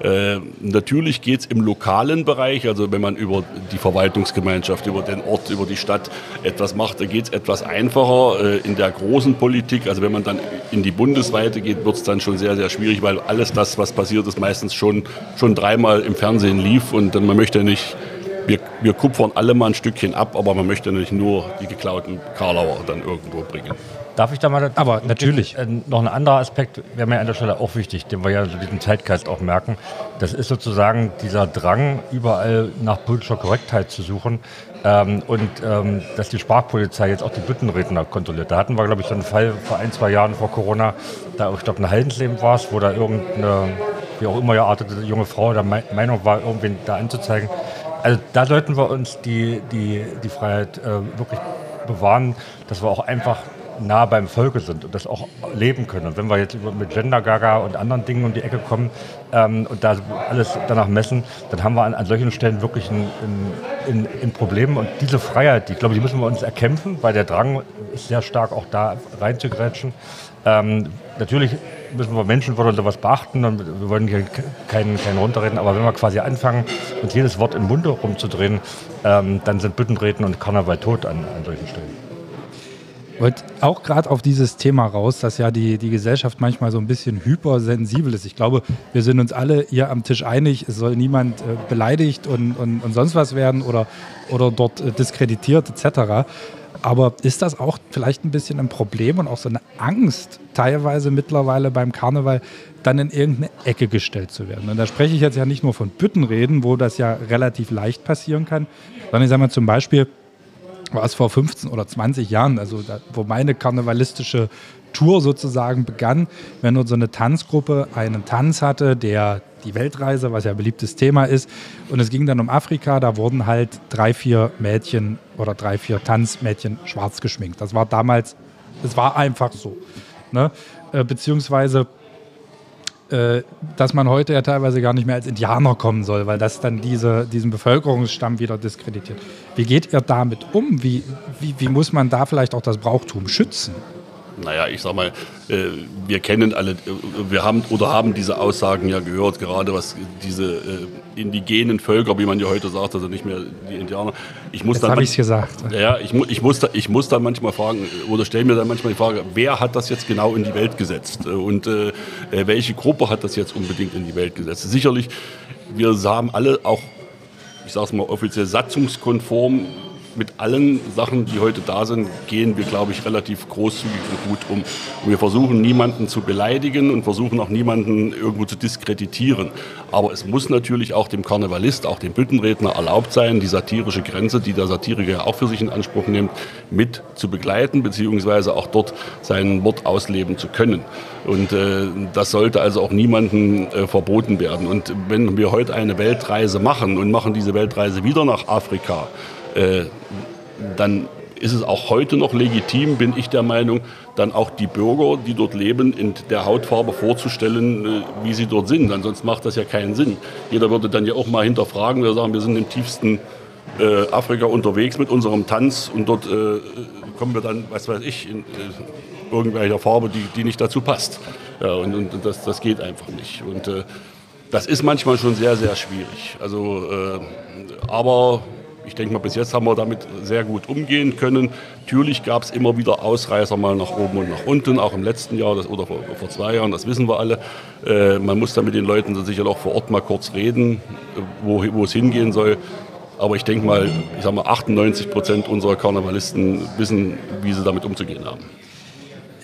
Äh, natürlich geht es im lokalen Bereich, also wenn man über die Verwaltungsgemeinschaft, über den Ort, über die Stadt etwas macht, da geht es etwas einfacher. Äh, in der großen Politik, also wenn man dann in die Bundesweite geht, wird es dann schon sehr, sehr schwierig, weil alles das, was passiert ist, meistens schon, schon dreimal im Fernsehen lief und man möchte nicht wir, wir kupfern alle mal ein Stückchen ab, aber man möchte nicht nur die geklauten Karlauer dann irgendwo bringen. Darf ich da mal? Aber natürlich. Äh, noch ein anderer Aspekt wäre mir an der Stelle auch wichtig, den wir ja so diesen Zeitgeist auch merken. Das ist sozusagen dieser Drang, überall nach politischer Korrektheit zu suchen. Ähm, und ähm, dass die Sprachpolizei jetzt auch die Büttenredner kontrolliert. Da hatten wir, glaube ich, so einen Fall vor ein, zwei Jahren vor Corona, da, ich glaube, in Haldensleben war es, wo da irgendeine wie auch immer geartete junge Frau der Meinung war, irgendwen da anzuzeigen. Also da sollten wir uns die, die, die Freiheit äh, wirklich bewahren, dass wir auch einfach nah beim Volke sind und das auch leben können. Und wenn wir jetzt mit Gender Gaga und anderen Dingen um die Ecke kommen ähm, und da alles danach messen, dann haben wir an, an solchen Stellen wirklich ein, ein, ein, Problem. Und diese Freiheit, die, glaube, die müssen wir uns erkämpfen, weil der Drang ist sehr stark auch da reinzugrätschen. Ähm, natürlich müssen wir Menschenwürde und sowas beachten und wir wollen hier keinen, keinen runterreden, aber wenn wir quasi anfangen, uns jedes Wort im Munde rumzudrehen, ähm, dann sind Büttenreden und Karneval tot an, an solchen Stellen wollte auch gerade auf dieses Thema raus, dass ja die, die Gesellschaft manchmal so ein bisschen hypersensibel ist. Ich glaube, wir sind uns alle hier am Tisch einig, es soll niemand äh, beleidigt und, und, und, sonst was werden oder, oder dort äh, diskreditiert etc. Aber ist das auch vielleicht ein bisschen ein Problem und auch so eine Angst teilweise mittlerweile beim Karneval, dann in irgendeine Ecke gestellt zu werden? Und da spreche ich jetzt ja nicht nur von Büttenreden, wo das ja relativ leicht passieren kann, sondern ich sage mal zum Beispiel, war es vor 15 oder 20 Jahren, also da, wo meine karnevalistische Tour sozusagen begann, wenn nur so eine Tanzgruppe einen Tanz hatte, der die Weltreise, was ja ein beliebtes Thema ist, und es ging dann um Afrika, da wurden halt drei, vier Mädchen oder drei, vier Tanzmädchen schwarz geschminkt. Das war damals, es war einfach so. Ne? Äh, beziehungsweise dass man heute ja teilweise gar nicht mehr als Indianer kommen soll, weil das dann diese, diesen Bevölkerungsstamm wieder diskreditiert. Wie geht ihr damit um? Wie, wie, wie muss man da vielleicht auch das Brauchtum schützen? Naja, ich sag mal, äh, wir kennen alle, äh, wir haben oder haben diese Aussagen ja gehört, gerade was diese äh, indigenen Völker, wie man ja heute sagt, also nicht mehr die Indianer. Ich muss Jetzt habe ich es gesagt. Ja, ich, ich, muss da, ich muss dann manchmal fragen, oder stelle mir dann manchmal die Frage, wer hat das jetzt genau in die Welt gesetzt? Und äh, welche Gruppe hat das jetzt unbedingt in die Welt gesetzt? Sicherlich, wir haben alle auch ich sage es mal offiziell satzungskonform mit allen Sachen, die heute da sind, gehen wir, glaube ich, relativ großzügig und gut um. Und wir versuchen niemanden zu beleidigen und versuchen auch niemanden irgendwo zu diskreditieren. Aber es muss natürlich auch dem Karnevalist, auch dem Büttenredner erlaubt sein, die satirische Grenze, die der Satiriker auch für sich in Anspruch nimmt, mit zu begleiten, beziehungsweise auch dort sein Wort ausleben zu können. Und äh, das sollte also auch niemandem äh, verboten werden. Und wenn wir heute eine Weltreise machen und machen diese Weltreise wieder nach Afrika, äh, dann ist es auch heute noch legitim, bin ich der Meinung, dann auch die Bürger, die dort leben, in der Hautfarbe vorzustellen, äh, wie sie dort sind. Ansonsten macht das ja keinen Sinn. Jeder würde dann ja auch mal hinterfragen, wir sagen, wir sind im tiefsten äh, Afrika unterwegs mit unserem Tanz und dort äh, kommen wir dann, was weiß ich, in äh, irgendwelcher Farbe, die, die nicht dazu passt. Ja, und, und das, das geht einfach nicht. Und äh, das ist manchmal schon sehr, sehr schwierig. Also, aber ich denke mal, bis jetzt haben wir damit sehr gut umgehen können. Natürlich gab es immer wieder Ausreißer mal nach oben und nach unten, auch im letzten Jahr das, oder vor, vor, zwei Jahren, das wissen wir alle. Äh, man muss da mit den Leuten sicher auch vor Ort mal kurz reden, wo, wo es hingehen soll. Aber ich denke mal, ich sag mal, 98 Prozent unserer Karnevalisten wissen, wie sie damit umzugehen haben.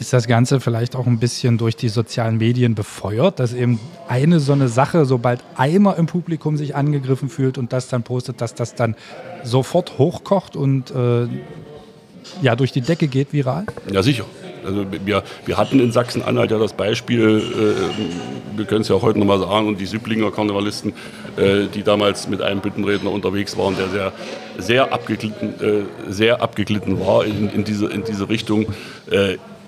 Ist das Ganze vielleicht auch ein bisschen durch die sozialen Medien befeuert, dass eben eine so eine Sache, sobald einer im Publikum sich angegriffen fühlt und das dann postet, dass das dann sofort hochkocht und äh, ja, durch die Decke geht viral? Ja, sicher. Also wir, wir hatten in Sachsen-Anhalt ja das Beispiel, äh, wir können es ja auch heute nochmal sagen, und die Süblinger Karnevalisten, äh, die damals mit einem Büttenredner unterwegs waren, der sehr, sehr, abgeglitten, äh, sehr abgeglitten war in, in, diese, in diese Richtung.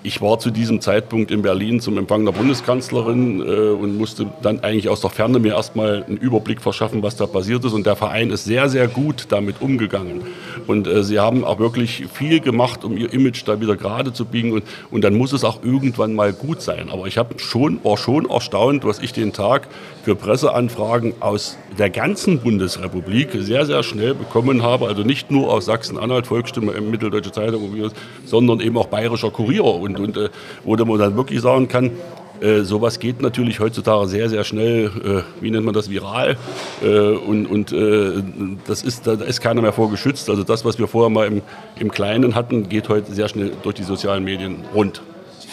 Ich war zu diesem Zeitpunkt in Berlin zum Empfang der Bundeskanzlerin äh, und musste dann eigentlich aus der Ferne mir erstmal einen Überblick verschaffen, was da passiert ist. Und der Verein ist sehr, sehr gut damit umgegangen. Und äh, sie haben auch wirklich viel gemacht, um ihr Image da wieder gerade zu biegen. Und, und dann muss es auch irgendwann mal gut sein. Aber ich schon, war schon erstaunt, was ich den Tag für Presseanfragen aus der ganzen Bundesrepublik sehr, sehr schnell bekommen habe. Also nicht nur aus Sachsen-Anhalt, Volksstimme, Mitteldeutsche Zeitung, sondern eben auch Bayerischer Kurier. Und, und äh, wo man dann wirklich sagen kann, äh, sowas geht natürlich heutzutage sehr, sehr schnell, äh, wie nennt man das, viral. Äh, und und äh, das ist, da ist keiner mehr vorgeschützt. Also das, was wir vorher mal im, im Kleinen hatten, geht heute sehr schnell durch die sozialen Medien rund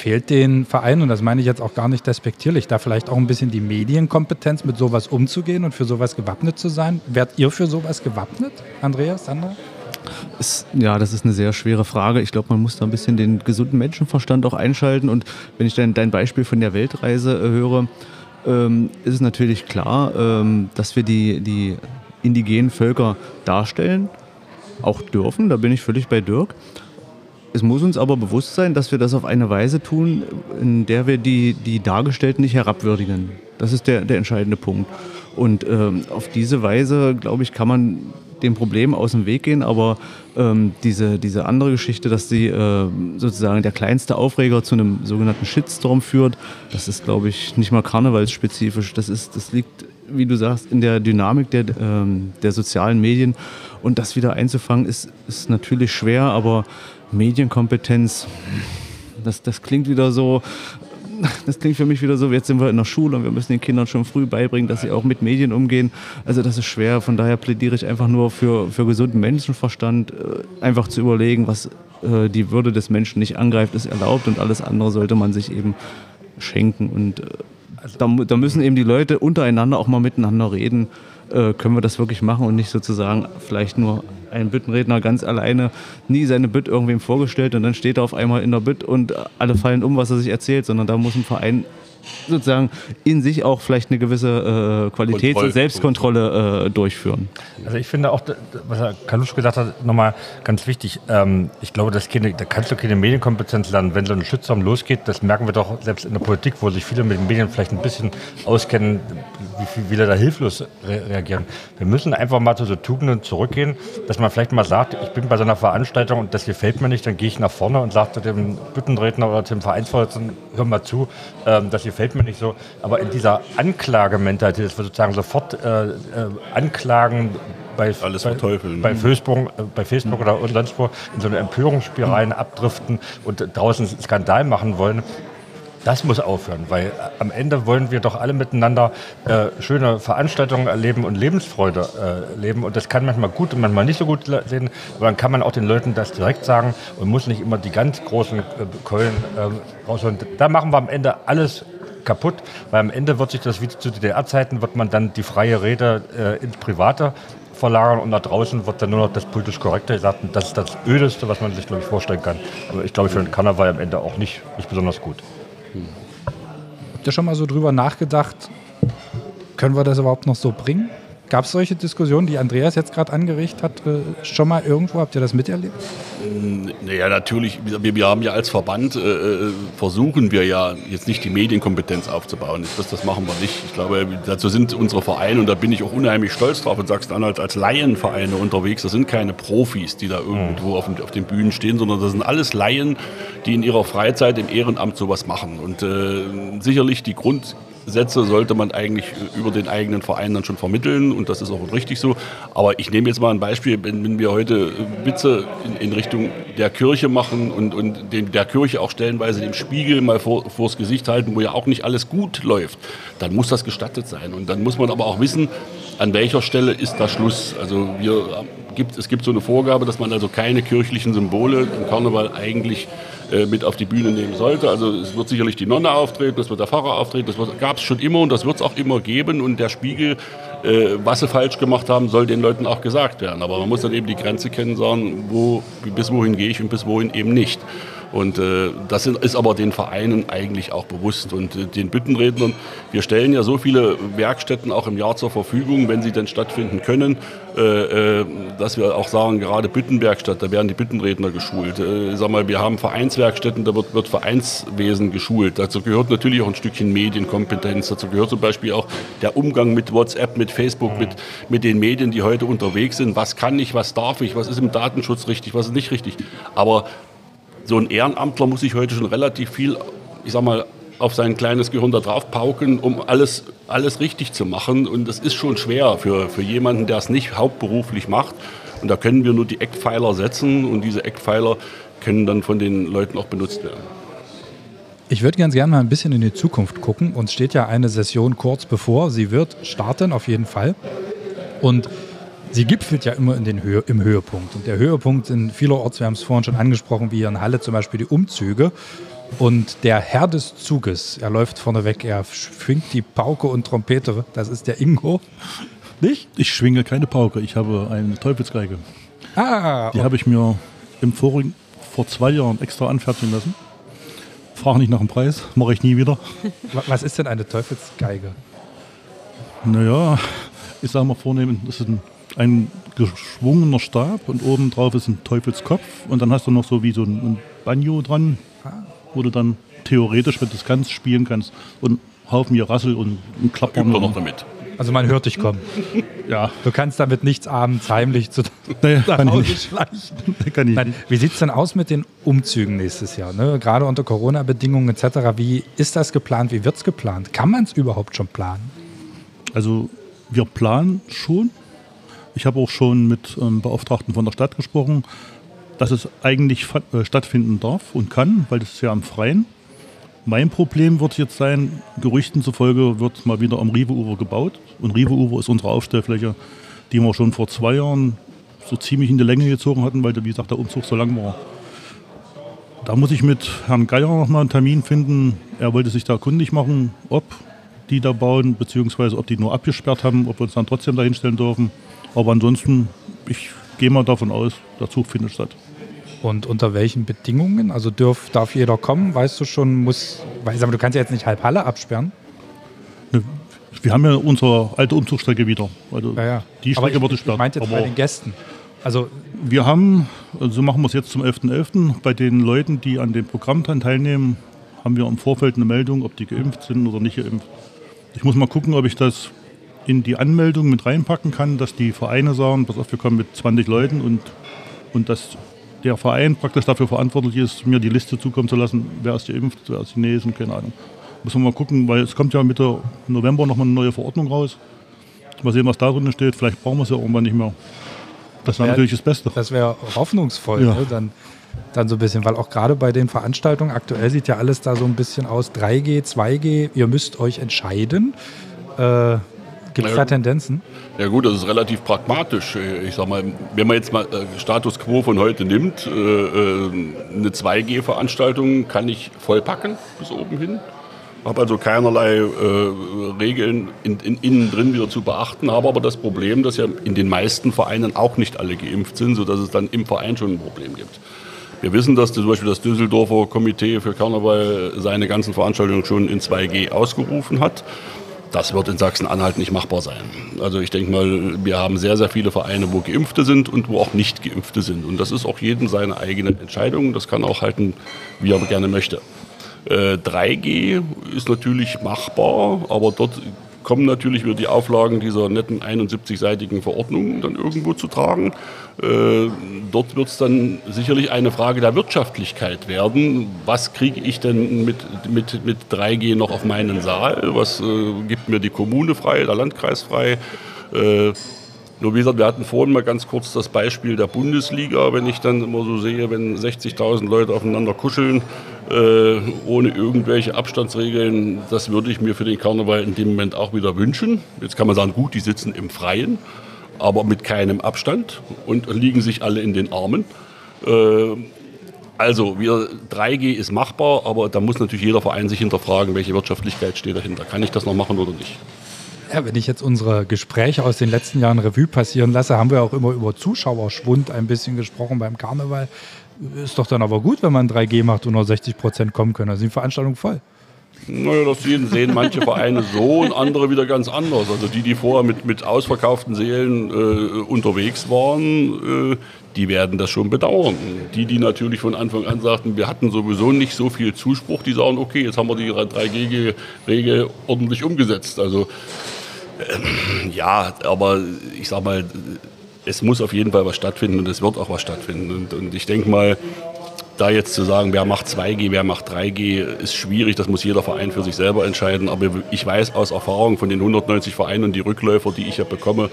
fehlt den Vereinen, und das meine ich jetzt auch gar nicht despektierlich, da vielleicht auch ein bisschen die Medienkompetenz, mit sowas umzugehen und für sowas gewappnet zu sein? Werdet ihr für sowas gewappnet, Andreas, Sandra? Ist, ja, das ist eine sehr schwere Frage. Ich glaube, man muss da ein bisschen den gesunden Menschenverstand auch einschalten. Und wenn ich dann dein Beispiel von der Weltreise äh, höre, ähm, ist es natürlich klar, ähm, dass wir die, die indigenen Völker darstellen, auch dürfen, da bin ich völlig bei Dirk. Es muss uns aber bewusst sein, dass wir das auf eine Weise tun, in der wir die, die Dargestellten nicht herabwürdigen. Das ist der, der entscheidende Punkt. Und ähm, auf diese Weise, glaube ich, kann man dem Problem aus dem Weg gehen, aber ähm, diese, diese andere Geschichte, dass sie äh, sozusagen der kleinste Aufreger zu einem sogenannten Shitstorm führt, das ist, glaube ich, nicht mal karnevalsspezifisch. Das, ist, das liegt, wie du sagst, in der Dynamik der, ähm, der sozialen Medien. Und das wieder einzufangen, ist, ist natürlich schwer, aber Medienkompetenz, das, das klingt wieder so, das klingt für mich wieder so, jetzt sind wir in der Schule und wir müssen den Kindern schon früh beibringen, dass sie auch mit Medien umgehen. Also das ist schwer. Von daher plädiere ich einfach nur für, für gesunden Menschenverstand, äh, einfach zu überlegen, was äh, die Würde des Menschen nicht angreift, ist erlaubt und alles andere sollte man sich eben schenken. Und äh, da, da müssen eben die Leute untereinander auch mal miteinander reden. können wir das wirklich machen und nicht sozusagen vielleicht nur ein Büttenredner ganz alleine nie seine Bütt irgendwem vorgestellt und dann steht er auf einmal in der Bütt und alle fallen um, was er sich erzählt, sondern da muss ein Verein sozusagen in sich auch vielleicht eine gewisse äh, Qualitäts- und Selbstkontrolle äh, durchführen. Also ich finde auch, was Herr Kalusch gesagt hat, nochmal ganz wichtig. Ähm, ich glaube, dass keine, da kannst du keine Medienkompetenz lernen. Wenn so ein Shitstorm losgeht, das merken wir doch selbst in der Politik, wo sich viele mit den Medien vielleicht ein bisschen auskennen, wie viele da hilflos re reagieren. Wir müssen einfach mal zu so Tugenden zurückgehen, dass man vielleicht mal sagt, ich bin bei so einer Veranstaltung und das gefällt mir nicht, dann gehe ich nach vorne und sage dem Büttenredner oder dem Vereinsvorsitzenden, hör mal zu, ähm, das gefällt mir nicht so. Aber in dieser Anklagementalität, dass wir sozusagen sofort äh, äh, anklagen, bei, Alles bei, verteufeln. bei Facebook, äh, bei Facebook oder sonst wo in so eine Empörungsspiralen abdriften und draußen Skandal machen wollen. Das muss aufhören, weil am Ende wollen wir doch alle miteinander äh, schöne Veranstaltungen erleben und Lebensfreude äh, leben. Und das kann manchmal gut und manchmal nicht so gut sehen. Aber dann kann man auch den Leuten das direkt sagen und muss nicht immer die ganz großen äh, Keulen äh, rausholen. Da machen wir am Ende alles kaputt, weil am Ende wird sich das wie zu DDR-Zeiten, wird man dann die freie Rede äh, ins Private verlagern und da draußen wird dann nur noch das politisch Korrekte gesagt. Und das ist das Ödeste, was man sich, glaube ich, vorstellen kann. Aber ich glaube, für den Karneval am Ende auch nicht, nicht besonders gut. Habt ihr schon mal so drüber nachgedacht, können wir das überhaupt noch so bringen? Gab es solche Diskussionen, die Andreas jetzt gerade angeregt hat, äh, schon mal irgendwo? Habt ihr das miterlebt? Naja, natürlich, wir, wir haben ja als Verband, äh, äh, versuchen wir ja jetzt nicht die Medienkompetenz aufzubauen. Das, das machen wir nicht. Ich glaube, dazu sind unsere Vereine, und da bin ich auch unheimlich stolz drauf, in Sachsen-Anhalt als Laienvereine unterwegs. Das sind keine Profis, die da irgendwo auf, auf, den Bühnen stehen, sondern das sind alles Laien, die in ihrer Freizeit im Ehrenamt sowas machen. Und äh, sicherlich die Grund Sätze sollte man eigentlich über den eigenen Verein dann schon vermitteln und das ist auch richtig so. Aber ich nehme jetzt mal ein Beispiel, wenn, wenn wir heute Witze in, in, Richtung der Kirche machen und, und den, der Kirche auch stellenweise den Spiegel mal vor, vors Gesicht halten, wo ja auch nicht alles gut läuft, dann muss das gestattet sein. Und dann muss man aber auch wissen, an welcher Stelle ist da Schluss. Also wir, gibt, es gibt so eine Vorgabe, dass man also keine kirchlichen Symbole im Karneval eigentlich äh, mit auf die Bühne nehmen sollte. Also es wird sicherlich die Nonne auftreten, es wird der Pfarrer auftreten, das gab es schon immer und das wird es auch immer geben. Und der Spiegel, äh, was sie falsch gemacht haben, soll den Leuten auch gesagt werden. Aber man muss dann eben die Grenze kennen, sagen, wo, bis wohin gehe ich und bis wohin eben nicht. Und äh, das ist aber den Vereinen eigentlich auch bewusst und äh, den Büttenrednern. Wir stellen ja so viele Werkstätten auch im Jahr zur Verfügung, wenn sie denn stattfinden können, äh, äh dass wir auch sagen, gerade Büttenwerkstatt, da werden die Büttenredner geschult. Äh, sag mal, wir haben Vereinswerkstätten, da wird, wird Vereinswesen geschult. Dazu gehört natürlich auch ein Stückchen Medienkompetenz. Dazu gehört zum Beispiel auch der Umgang mit WhatsApp, mit Facebook, mit, mit den Medien, die heute unterwegs sind. Was kann ich, was darf ich, was ist im Datenschutz richtig, was ist nicht richtig. Aber so ein Ehrenamtler muss sich heute schon relativ viel, ich sag mal, auf sein kleines Gehirn da drauf pauken, um alles, alles richtig zu machen. Und das ist schon schwer für, für jemanden, der es nicht hauptberuflich macht. Und da können wir nur die Eckpfeiler setzen und diese Eckpfeiler können dann von den Leuten auch benutzt werden. Ich würde ganz gerne mal ein bisschen in die Zukunft gucken. Uns steht ja eine Session kurz bevor. Sie wird starten auf jeden Fall. Und sie gipfelt ja immer in den Höhe, im Höhepunkt. Und der Höhepunkt sind vielerorts, wir haben es vorhin schon angesprochen, wie hier in Halle zum Beispiel die Umzüge. Und der Herr des Zuges, er läuft vorne weg, er schwingt die Pauke und Trompete. Das ist der Ingo. Nicht? Ich schwinge keine Pauke, ich habe eine Teufelsgeige. Ah, die habe ich mir im vorigen, vor zwei Jahren extra anfertigen lassen. frage nicht nach dem Preis, mache ich nie wieder. Wa- Was ist denn eine Teufelsgeige? Naja, ich sage mal vornehmen, das ist ein, ein geschwungener Stab und oben drauf ist ein Teufelskopf und dann hast du noch so wie so ein, ein Banjo dran, wo du dann theoretisch, wenn du das kannst, spielen kannst und Haufen Gerassel und ein Klappern. Übt noch damit. Also man hört dich kommen. Ja, Du kannst damit nichts abends heimlich zu nach kann ich schleichen. Kann ich Nein, nicht. wie sieht es denn aus mit den Umzügen nächstes Jahr? Ne? Gerade unter Corona-Bedingungen etc. Wie ist das geplant? Wie wird es geplant? Kann man es überhaupt schon planen? Also wir planen schon. Ich habe auch schon mit ähm, Beauftragten von der Stadt gesprochen, dass es eigentlich äh, stattfinden darf und kann, weil das ist ja am Freien. Mein Problem wird jetzt sein, Gerüchten zufolge wird mal wieder am Rive-Ufer gebaut. Und Rive-Ufer ist unsere Aufstellfläche, die wir schon vor zwei Jahren so ziemlich in die Länge gezogen hatten, weil, wie gesagt, der Umzug so lang war. Da muss ich mit Herrn Geier noch mal einen Termin finden. Er wollte sich da kundig machen, ob die da bauen, beziehungsweise ob die nur abgesperrt haben, ob wir uns dann trotzdem da hinstellen dürfen. Aber ansonsten, ich gehe mal davon aus, der Zug findet statt. Und unter welchen Bedingungen? Also dürf, darf jeder kommen? Weißt du schon, muss. Weiß, aber du kannst ja jetzt nicht halb Halle absperren. Ne, Wir haben ja unsere alte Umzugsstrecke wieder. Also Ja, ja. Die aber Strecke ich, wird ich gesperrt. meinte jetzt bei Aber den Gästen. Also wir haben, also so machen wir es jetzt zum 11.11. Bei den Leuten, die an dem Programm teilnehmen, haben wir im Vorfeld eine Meldung, ob die geimpft sind oder nicht geimpft. Ich muss mal gucken, ob ich das in die Anmeldung mit reinpacken kann, dass die Vereine sagen, pass auf, wir kommen mit 20 Leuten und, und dass der Verein praktisch dafür verantwortlich ist, mir die Liste zukommen zu lassen, wer ist geimpft, wer ist Chinesen, keine Ahnung. Muss man mal gucken, weil es kommt ja Mitte November nochmal eine neue Verordnung raus. Mal sehen, was da drin steht. Vielleicht brauchen wir es ja irgendwann nicht mehr. Das wäre wär- natürlich das Beste. Das wäre hoffnungsvoll, Ja. ne? dann, dann so ein bisschen, weil auch gerade bei den Veranstaltungen aktuell sieht ja alles da so ein bisschen aus 3G, 2G, ihr müsst euch entscheiden. Äh, Gibt es da Tendenzen? Ja gut, das ist relativ pragmatisch. Ich sag mal, wenn man jetzt mal äh, Status Quo von heute nimmt, äh, äh, eine 2G-Veranstaltung kann ich vollpacken bis oben hin. Habe also keinerlei äh, Regeln in, in, innen drin wieder zu beachten, habe aber das Problem, dass ja in den meisten Vereinen auch nicht alle geimpft sind, sodass es dann im Verein schon ein Problem gibt. Wir wissen, dass zum Beispiel das Düsseldorfer Komitee für Karneval seine ganzen Veranstaltungen schon in 2G ausgerufen hat. Das wird in Sachsen-Anhalt nicht machbar sein. Also ich denke mal, wir haben sehr, sehr viele Vereine, wo Geimpfte sind und wo auch nicht Geimpfte sind. Und das ist auch jedem seine eigene Entscheidung. Das kann auch halten, wie er gerne möchte. Äh, 3G ist natürlich machbar, aber dort kommen natürlich wieder die Auflagen dieser netten 71-seitigen Verordnung dann irgendwo zu tragen. Äh, dort wird es dann sicherlich eine Frage der Wirtschaftlichkeit werden. Was kriege ich denn mit, mit, mit 3G noch auf meinen Saal? Was äh, gibt mir die Kommune frei, der Landkreis frei? Äh, nur wie gesagt, wir hatten vorhin mal ganz kurz das Beispiel der Bundesliga. Wenn ich dann immer so sehe, wenn 60.000 Leute aufeinander kuscheln, äh, ohne irgendwelche Abstandsregeln, das würde ich mir für den Karneval in dem Moment auch wieder wünschen. Jetzt kann man sagen, gut, die sitzen im Freien, aber mit keinem Abstand und liegen sich alle in den Armen. Äh, also, wir, 3G ist machbar, aber da muss natürlich jeder Verein sich hinterfragen, welche Wirtschaftlichkeit steht dahinter. Kann ich das noch machen oder nicht? Ja, wenn ich jetzt unsere Gespräche aus den letzten Jahren Revue passieren lasse, haben wir auch immer über Zuschauerschwund ein bisschen gesprochen beim Karneval. Ist doch dann aber gut, wenn man 3G macht und nur 60 Prozent kommen können. Also die Veranstaltung voll. Naja, das sehen, sehen manche Vereine so und andere wieder ganz anders. Also die, die vorher mit, mit ausverkauften Seelen äh, unterwegs waren, äh, die werden das schon bedauern. Die, die natürlich von Anfang an sagten, wir hatten sowieso nicht so viel Zuspruch, die sagen, okay, jetzt haben wir die 3G-Regel ordentlich umgesetzt. Also ähm, ja, aber ich sag mal, es muss auf jeden Fall was stattfinden und es wird auch was stattfinden. Und, und ich denke mal, da jetzt zu sagen, wer macht 2G, wer macht 3G, ist schwierig. Das muss jeder Verein für sich selber entscheiden. Aber ich weiß aus Erfahrung von den 190 Vereinen und die Rückläufer, die ich ja bekomme,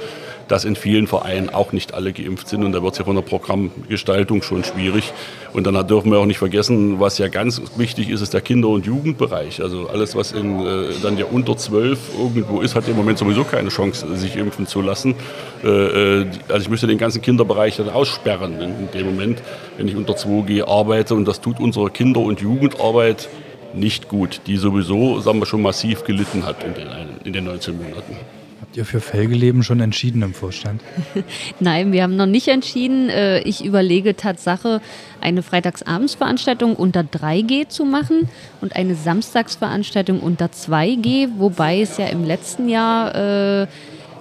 dass in vielen Vereinen auch nicht alle geimpft sind. Und da wird es ja von der Programmgestaltung schon schwierig. Und dann dürfen wir auch nicht vergessen, was ja ganz wichtig ist, ist der Kinder- und Jugendbereich. Also alles, was in, äh, dann ja unter 12 irgendwo ist, hat im Moment sowieso keine Chance, sich impfen zu lassen. Äh, äh, also ich müsste den ganzen Kinderbereich dann aussperren in, in dem Moment, wenn ich unter 2G arbeite. Und das tut unsere Kinder- und Jugendarbeit nicht gut, die sowieso, sagen wir schon, massiv gelitten hat in den, in den 19 Monaten. Habt ihr für Felgeleben schon entschieden im Vorstand? Nein, wir haben noch nicht entschieden. Äh, ich überlege Tatsache, eine Freitagsabendsveranstaltung unter 3G zu machen und eine Samstagsveranstaltung unter 2G, wobei es ja im letzten Jahr äh,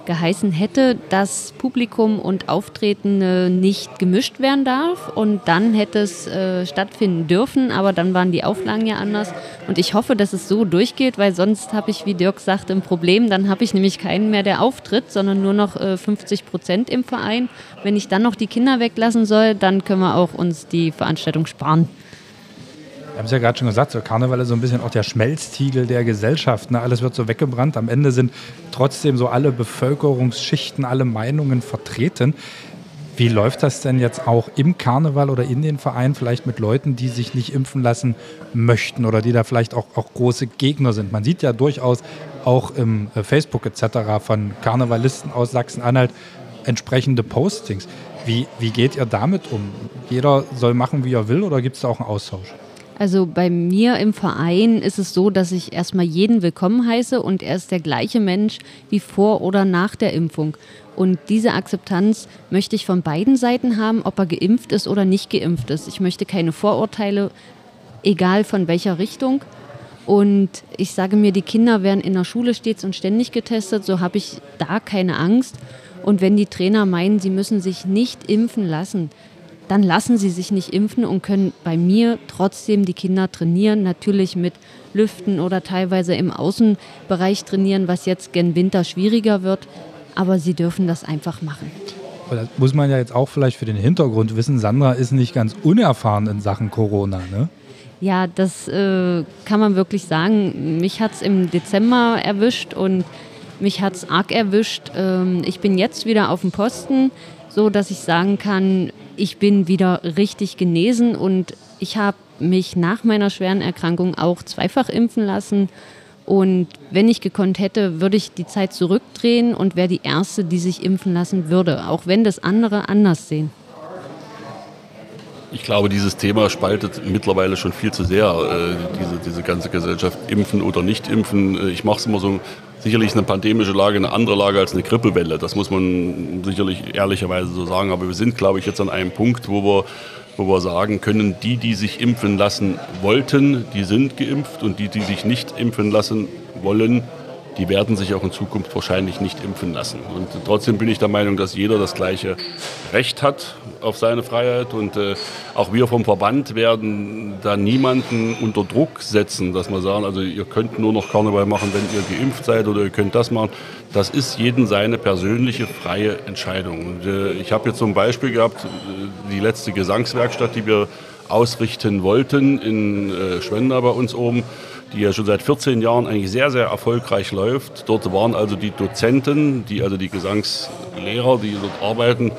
geheißen hätte, dass Publikum und Auftretende nicht gemischt werden darf. Und dann hätte es äh, stattfinden dürfen, aber dann waren die Auflagen ja anders. Und ich hoffe, dass es so durchgeht, weil sonst habe ich, wie Dirk sagte, ein Problem. Dann habe ich nämlich keinen mehr, der auftritt, sondern nur noch äh, 50 Prozent im Verein. Wenn ich dann noch die Kinder weglassen soll, dann können wir auch uns die Veranstaltung sparen. Wir haben es ja gerade schon gesagt, so Karneval ist so ein bisschen auch der Schmelztiegel der Gesellschaft. Ne? Alles wird so weggebrannt. Am Ende sind trotzdem so alle Bevölkerungsschichten, alle Meinungen vertreten. Wie läuft das denn jetzt auch im Karneval oder in den Vereinen vielleicht mit Leuten, die sich nicht impfen lassen möchten oder die da vielleicht auch, auch große Gegner sind? Man sieht ja durchaus auch im äh, Facebook etc. von Karnevalisten aus Sachsen-Anhalt entsprechende Postings. Wie, wie geht ihr damit um? Jeder soll machen, wie er will oder gibt es da auch einen Austausch? Also bei mir im Verein ist es so, dass ich erstmal jeden willkommen heiße und er ist der gleiche Mensch wie vor oder nach der Impfung. Und diese Akzeptanz möchte ich von beiden Seiten haben, ob er geimpft ist oder nicht geimpft ist. Ich möchte keine Vorurteile, egal von welcher Richtung. Und ich sage mir, die Kinder werden in der Schule stets und ständig getestet, so habe ich da keine Angst. Und wenn die Trainer meinen, sie müssen sich nicht impfen lassen, dann lassen sie sich nicht impfen und können bei mir trotzdem die Kinder trainieren, natürlich mit Lüften oder teilweise im Außenbereich trainieren, was jetzt gen Winter schwieriger wird, aber sie dürfen das einfach machen. Das muss man ja jetzt auch vielleicht für den Hintergrund wissen. Sandra ist nicht ganz unerfahren in Sachen Corona, ne? Ja, das äh, kann man wirklich sagen. Mich hat es im Dezember erwischt und mich hat es arg erwischt. Ähm, ich bin jetzt wieder auf dem Posten, so dass ich sagen kann, ich bin wieder richtig genesen und ich habe mich nach meiner schweren Erkrankung auch zweifach impfen lassen. Und wenn ich gekonnt hätte, würde ich die Zeit zurückdrehen und wäre die Erste, die sich impfen lassen würde, auch wenn das andere anders sehen. Ich glaube, dieses Thema spaltet mittlerweile schon viel zu sehr, äh, diese, diese ganze Gesellschaft, impfen oder nicht impfen. Äh, ich mache es immer so Sicherlich ist eine pandemische Lage eine andere Lage als eine Grippewelle. Das muss man sicherlich ehrlicherweise so sagen. Aber wir sind, glaube ich, jetzt an einem Punkt, wo wir, wo wir sagen können, die, die sich impfen lassen wollten, die sind geimpft und die, die sich nicht impfen lassen wollen, die werden sich auch in Zukunft wahrscheinlich nicht impfen lassen. Und trotzdem bin ich der Meinung, dass jeder das gleiche Recht hat auf seine Freiheit. Und äh, auch wir vom Verband werden da niemanden unter Druck setzen, dass wir sagen, also ihr könnt nur noch Karneval machen, wenn ihr geimpft seid oder ihr könnt das machen. Das ist jeden seine persönliche freie Entscheidung. Und, äh, ich habe jetzt zum Beispiel gehabt, äh, die letzte Gesangswerkstatt, die wir ausrichten wollten in äh, Schwender bei uns oben die ja schon seit 14 Jahren eigentlich sehr, sehr erfolgreich läuft. Dort waren also die Dozenten, die also die Gesangslehrer, die dort arbeiten,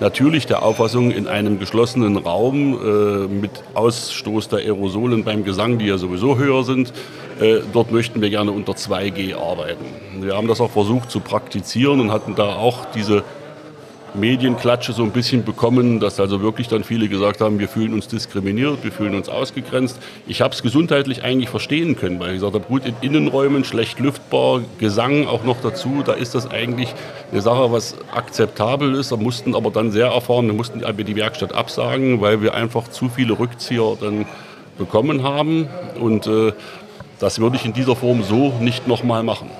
natürlich der Auffassung, in einem geschlossenen Raum äh, mit Ausstoß der Aerosolen beim Gesang, die ja sowieso höher sind, äh, dort möchten wir gerne unter 2G arbeiten. Wir haben das auch versucht zu praktizieren und hatten da auch diese Medienklatsche so ein bisschen bekommen, dass also wirklich dann viele gesagt haben, wir fühlen uns diskriminiert, wir fühlen uns ausgegrenzt. Ich habe es gesundheitlich eigentlich verstehen können, weil ich gesagt habe, gut, in Innenräumen, schlecht lüftbar, Gesang auch noch dazu, da ist das eigentlich eine Sache, was akzeptabel ist. Da mussten aber dann sehr erfahren, wir mussten die Werkstatt absagen, weil wir einfach zu viele Rückzieher dann bekommen haben. Und äh, das würde ich in dieser Form so nicht nochmal machen.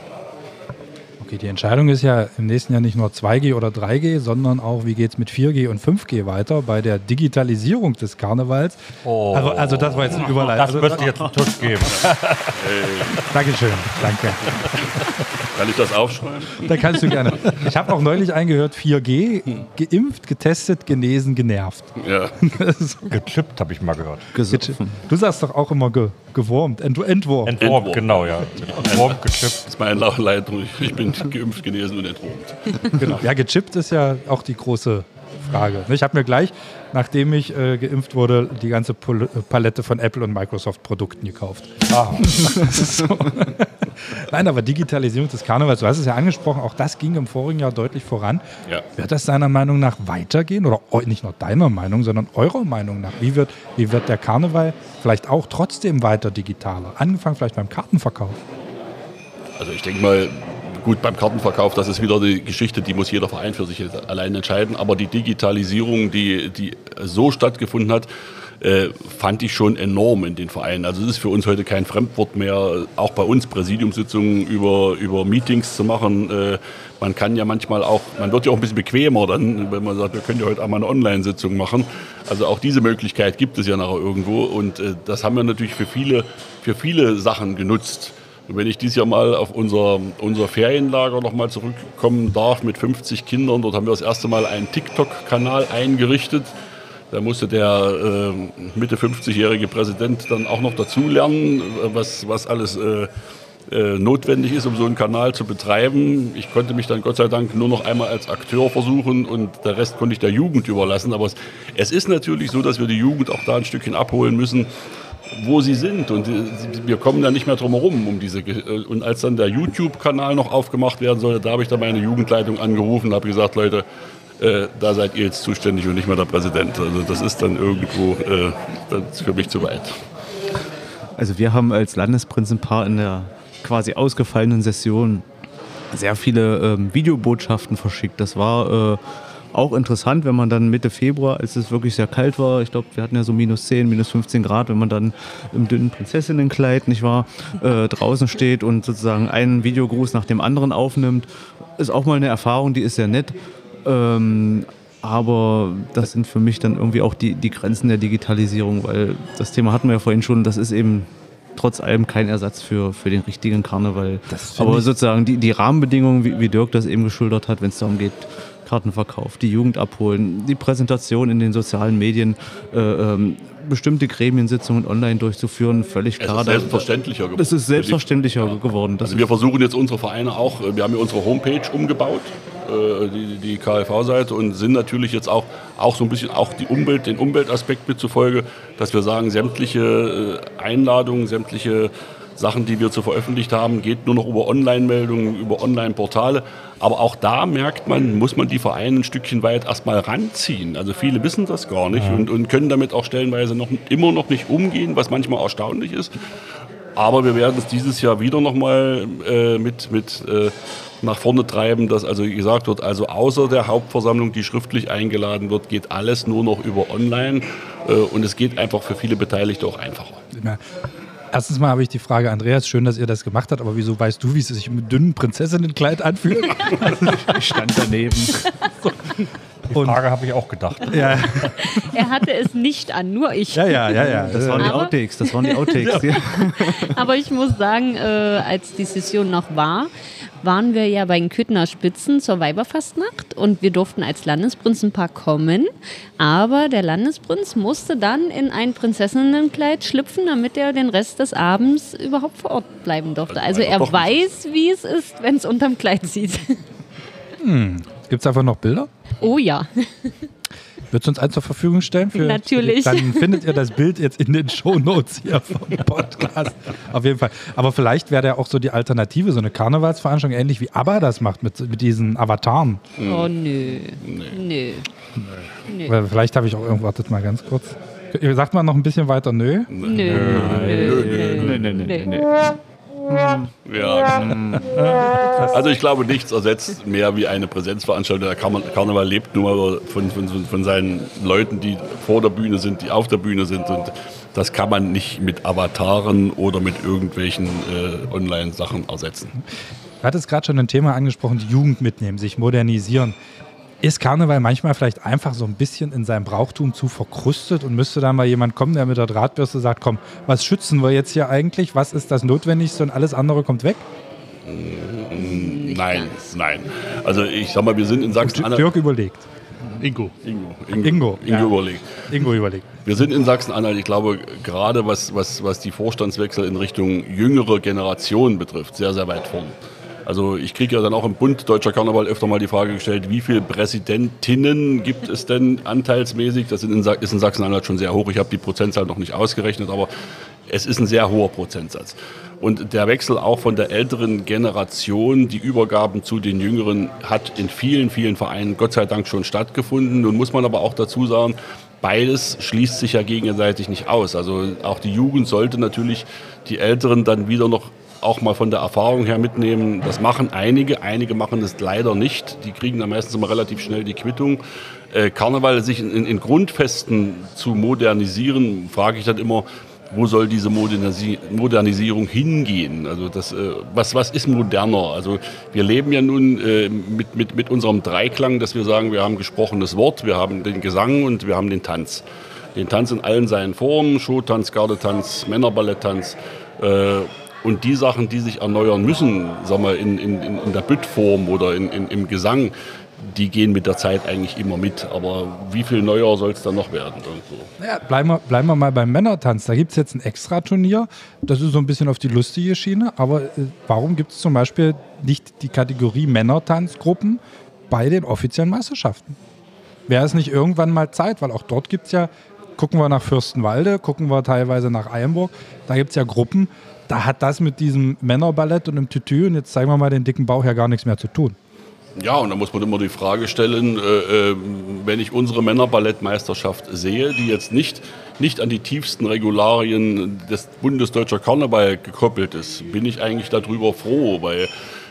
Okay, die Entscheidung ist ja im nächsten Jahr nicht nur 2G oder 3G, sondern auch, wie geht es mit 4G und 5G weiter bei der Digitalisierung des Karnevals. Oh. Also, also das war jetzt eine Überleitung. Das müsste ich jetzt einen Tusch geben. Dankeschön, danke. Kann ich das aufschreiben? Da kannst du gerne. Ich habe auch neulich eingehört, 4G, geimpft, getestet, genesen, genervt. Ja. Gechippt habe ich mal gehört. Gesoffen. Du sagst doch auch immer ge gewurmt, ent. Entwurmt, Entwurmt. genau, ja. Entwurmt, gechippt. Das ist meine Leitung. Ich bin geimpft, genesen und entwurmt. Genau. Ja, gechippt ist ja auch die große Frage. Ich habe mir gleich, nachdem ich äh, geimpft wurde, die ganze Pol- Palette von Apple und Microsoft Produkten gekauft. Ah, so. Nein, aber Digitalisierung des Karnevals, du hast es ja angesprochen, auch das ging im vorigen Jahr deutlich voran. Ja. Wird das deiner Meinung nach weitergehen? Oder nicht nur deiner Meinung, sondern eurer Meinung nach? Wie wird, wie wird der Karneval vielleicht auch trotzdem weiter digitaler? Angefangen vielleicht beim Kartenverkauf. Also ich denke mal, Gut, beim Kartenverkauf, das ist wieder die Geschichte, die muss jeder Verein für sich allein entscheiden. Aber die Digitalisierung, die, die so stattgefunden hat, äh, fand ich schon enorm in den Vereinen. Also es ist für uns heute kein Fremdwort mehr, auch bei uns Präsidiumssitzungen über, über Meetings zu machen. Äh, man kann ja manchmal auch, man wird ja auch ein bisschen bequemer dann, wenn man sagt, wir können ja heute einmal eine Online-Sitzung machen. Also auch diese Möglichkeit gibt es ja nachher irgendwo und äh, das haben wir natürlich für viele, für viele Sachen genutzt. Wenn ich dieses Jahr mal auf unser, unser Ferienlager nochmal zurückkommen darf mit 50 Kindern, dort haben wir das erste Mal einen TikTok-Kanal eingerichtet da musste der äh, Mitte 50-jährige Präsident dann auch noch dazulernen, was, was alles äh, äh, notwendig ist, um so einen Kanal zu betreiben. Ich konnte mich dann Gott sei Dank nur noch einmal als Akteur versuchen und der Rest konnte ich der Jugend überlassen. Aber es, es ist natürlich so, dass wir die Jugend auch da ein Stückchen abholen müssen wo sie sind. Und äh, wir kommen da nicht mehr drum herum um diese. Äh, und als dann der YouTube-Kanal noch aufgemacht werden sollte, da habe ich dann meine Jugendleitung angerufen und habe gesagt, Leute, äh, da seid ihr jetzt zuständig und nicht mehr der Präsident. Also das ist dann irgendwo äh, das für mich zu weit. Also wir haben als Landesprinzenpaar in der quasi ausgefallenen Session sehr viele ähm, Videobotschaften verschickt. Das war äh, auch interessant, wenn man dann Mitte Februar, als es wirklich sehr kalt war, ich glaube, wir hatten ja so minus 10, minus 15 Grad, wenn man dann im dünnen Prinzessinnenkleid, nicht wahr, äh, draußen steht und sozusagen einen Videogruß nach dem anderen aufnimmt, ist auch mal eine Erfahrung, die ist sehr nett. Ähm, aber das sind für mich dann irgendwie auch die, die Grenzen der Digitalisierung, weil das Thema hatten wir ja vorhin schon, das ist eben trotz allem kein Ersatz für, für den richtigen Karneval. Aber sozusagen die, die Rahmenbedingungen, wie, wie Dirk das eben geschildert hat, wenn es darum geht, Kartenverkauf, die Jugend abholen, die Präsentation in den sozialen Medien, äh, ähm, bestimmte Gremiensitzungen online durchzuführen, völlig klar. Es ist selbstverständlicher geworden. Das ist selbstverständlicher ja. geworden. also wir versuchen jetzt unsere Vereine auch, wir haben ja unsere Homepage umgebaut, äh, die, die KLV-Seite und sind natürlich jetzt auch, auch so ein bisschen auch die Umwelt, den Umweltaspekt mit zufolge, dass wir sagen, sämtliche äh, Einladungen, sämtliche Sachen, die wir zu veröffentlicht haben, geht nur noch über Online-Meldungen, über Online-Portale. Aber auch da merkt man, muss man die Vereine ein Stückchen weit erstmal ranziehen. Also viele wissen das gar nicht und, und können damit auch stellenweise noch, immer noch nicht umgehen, was manchmal erstaunlich ist. Aber wir werden es dieses Jahr wieder nochmal äh, mit, mit äh, nach vorne treiben, dass also gesagt wird, also außer der Hauptversammlung, die schriftlich eingeladen wird, geht alles nur noch über online äh, und es geht einfach für viele Beteiligte auch einfacher. Erstens mal habe ich die Frage, Andreas, schön, dass ihr das gemacht habt, aber wieso weißt du, wie es sich mit dünnen Prinzessinnenkleid anfühlt? ich stand daneben. So. Die Frage habe ich auch gedacht. Ja. Er hatte es nicht an, nur ich. Ja, ja, ja, ja. Das waren die Outtakes. Das waren die Outtakes. Ja. Aber ich muss sagen, äh, als die Session noch war, waren wir ja bei den Küttner Spitzen zur Weiberfastnacht und wir durften als Landesprinzenpaar kommen. Aber der Landesprinz musste dann in ein Prinzessinnenkleid schlüpfen, damit er den Rest des Abends überhaupt vor Ort bleiben durfte. Also er weiß, wie es ist, wenn es unterm Kleid sieht. Hm. Gibt es einfach noch Bilder? Oh ja. Würdest du uns eins zur Verfügung stellen? Für, Natürlich. Dann findet ihr das Bild jetzt in den Shownotes hier vom Podcast. Auf jeden Fall. Aber vielleicht wäre ja auch so die Alternative, so eine Karnevalsveranstaltung, ähnlich wie ABBA das macht mit, mit diesen Avataren. Oh, nö. Nö. nö. nö. Weil vielleicht habe ich auch irgendwo, wartet mal ganz kurz. Sagt man noch ein bisschen weiter nö? Nö. Nö. Nö. Nö. Nö. Nö. Ja. Also ich glaube, nichts ersetzt mehr wie eine Präsenzveranstaltung. Der Karneval lebt mal von, von, von seinen Leuten, die vor der Bühne sind, die auf der Bühne sind. Und das kann man nicht mit Avataren oder mit irgendwelchen äh, Online-Sachen ersetzen. Du hattest gerade schon ein Thema angesprochen, die Jugend mitnehmen, sich modernisieren. Ist Karneval manchmal vielleicht einfach so ein bisschen in seinem Brauchtum zu verkrustet und müsste da mal jemand kommen, der mit der Drahtbürste sagt, komm, was schützen wir jetzt hier eigentlich? Was ist das Notwendigste und alles andere kommt weg? Nein, nein. Also ich sag mal, wir sind in Sachsen-Anhalt. Dirk überlegt. Ingo. Ingo. Ingo, Ingo, Ingo ja. überlegt. Ingo überlegt. Wir sind in Sachsen-Anhalt, ich glaube, gerade was, was, was die Vorstandswechsel in Richtung jüngere Generationen betrifft, sehr, sehr weit vorn. Also ich kriege ja dann auch im Bund Deutscher Karneval öfter mal die Frage gestellt, wie viele Präsidentinnen gibt es denn anteilsmäßig? Das ist in Sachsen-Anhalt schon sehr hoch. Ich habe die Prozentzahl noch nicht ausgerechnet, aber es ist ein sehr hoher Prozentsatz. Und der Wechsel auch von der älteren Generation, die Übergaben zu den Jüngeren, hat in vielen, vielen Vereinen Gott sei Dank schon stattgefunden. Nun muss man aber auch dazu sagen, beides schließt sich ja gegenseitig nicht aus. Also auch die Jugend sollte natürlich die Älteren dann wieder noch auch mal von der Erfahrung her mitnehmen, das machen einige, einige machen es leider nicht. Die kriegen dann meistens immer relativ schnell die Quittung. Äh, Karneval sich in, in Grundfesten zu modernisieren, frage ich dann immer, wo soll diese Modernisi Modernisierung hingehen? Also das, äh, was, was ist moderner? Also wir leben ja nun äh, mit, mit, mit unserem Dreiklang, dass wir sagen, wir haben gesprochenes Wort, wir haben den Gesang und wir haben den Tanz. Den Tanz in allen seinen Formen, Showtanz, Gardetanz, Männerballetttanz. Äh, und die Sachen, die sich erneuern müssen, sagen wir, in, in, in der Büttform oder in, in, im Gesang, die gehen mit der Zeit eigentlich immer mit. Aber wie viel neuer soll es dann noch werden? Irgendwo? Naja, bleiben, wir, bleiben wir mal beim Männertanz. Da gibt es jetzt ein Extra-Turnier. Das ist so ein bisschen auf die lustige Schiene. Aber äh, warum gibt es zum Beispiel nicht die Kategorie Männertanzgruppen bei den offiziellen Meisterschaften? Wäre es nicht irgendwann mal Zeit? Weil auch dort gibt es ja, gucken wir nach Fürstenwalde, gucken wir teilweise nach Eilenburg, da gibt es ja Gruppen, da hat das mit diesem Männerballett und dem Tütü und jetzt zeigen wir mal den dicken Bauch ja gar nichts mehr zu tun. Ja, und da muss man immer die Frage stellen, äh, äh, wenn ich unsere Männerballettmeisterschaft sehe, die jetzt nicht, nicht an die tiefsten Regularien des Bundesdeutscher Karneval gekoppelt ist, bin ich eigentlich darüber froh, weil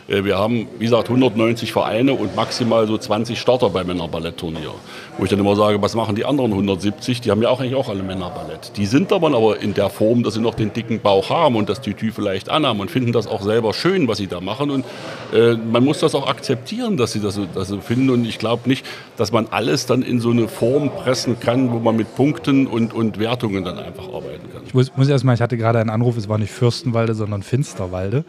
wir haben, wie gesagt, 190 Vereine und maximal so 20 Starter beim Männerballettturnier. Wo ich dann immer sage, was machen die anderen 170? Die haben ja auch eigentlich auch alle Männerballett. Die sind aber, aber in der Form, dass sie noch den dicken Bauch haben und das Tütü vielleicht anhaben und finden das auch selber schön, was sie da machen. Und äh, man muss das auch akzeptieren, dass sie das, das so finden. Und ich glaube nicht, dass man alles dann in so eine Form pressen kann, wo man mit Punkten und, und Wertungen dann einfach arbeiten kann. Ich muss, muss erst mal, ich hatte gerade einen Anruf, es war nicht Fürstenwalde, sondern Finsterwalde.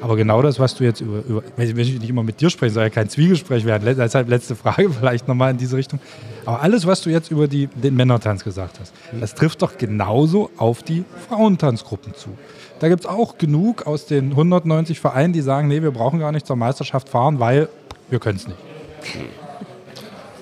Aber genau das, was du jetzt über, über ich nicht immer mit dir spreche, soll ja kein Zwiegespräch werden. Deshalb letzte Frage vielleicht nochmal in diese Richtung. Aber alles, was du jetzt über die, den Männertanz gesagt hast, das trifft doch genauso auf die Frauentanzgruppen zu. Da gibt es auch genug aus den 190 Vereinen, die sagen, nee, wir brauchen gar nicht zur Meisterschaft fahren, weil wir können es nicht.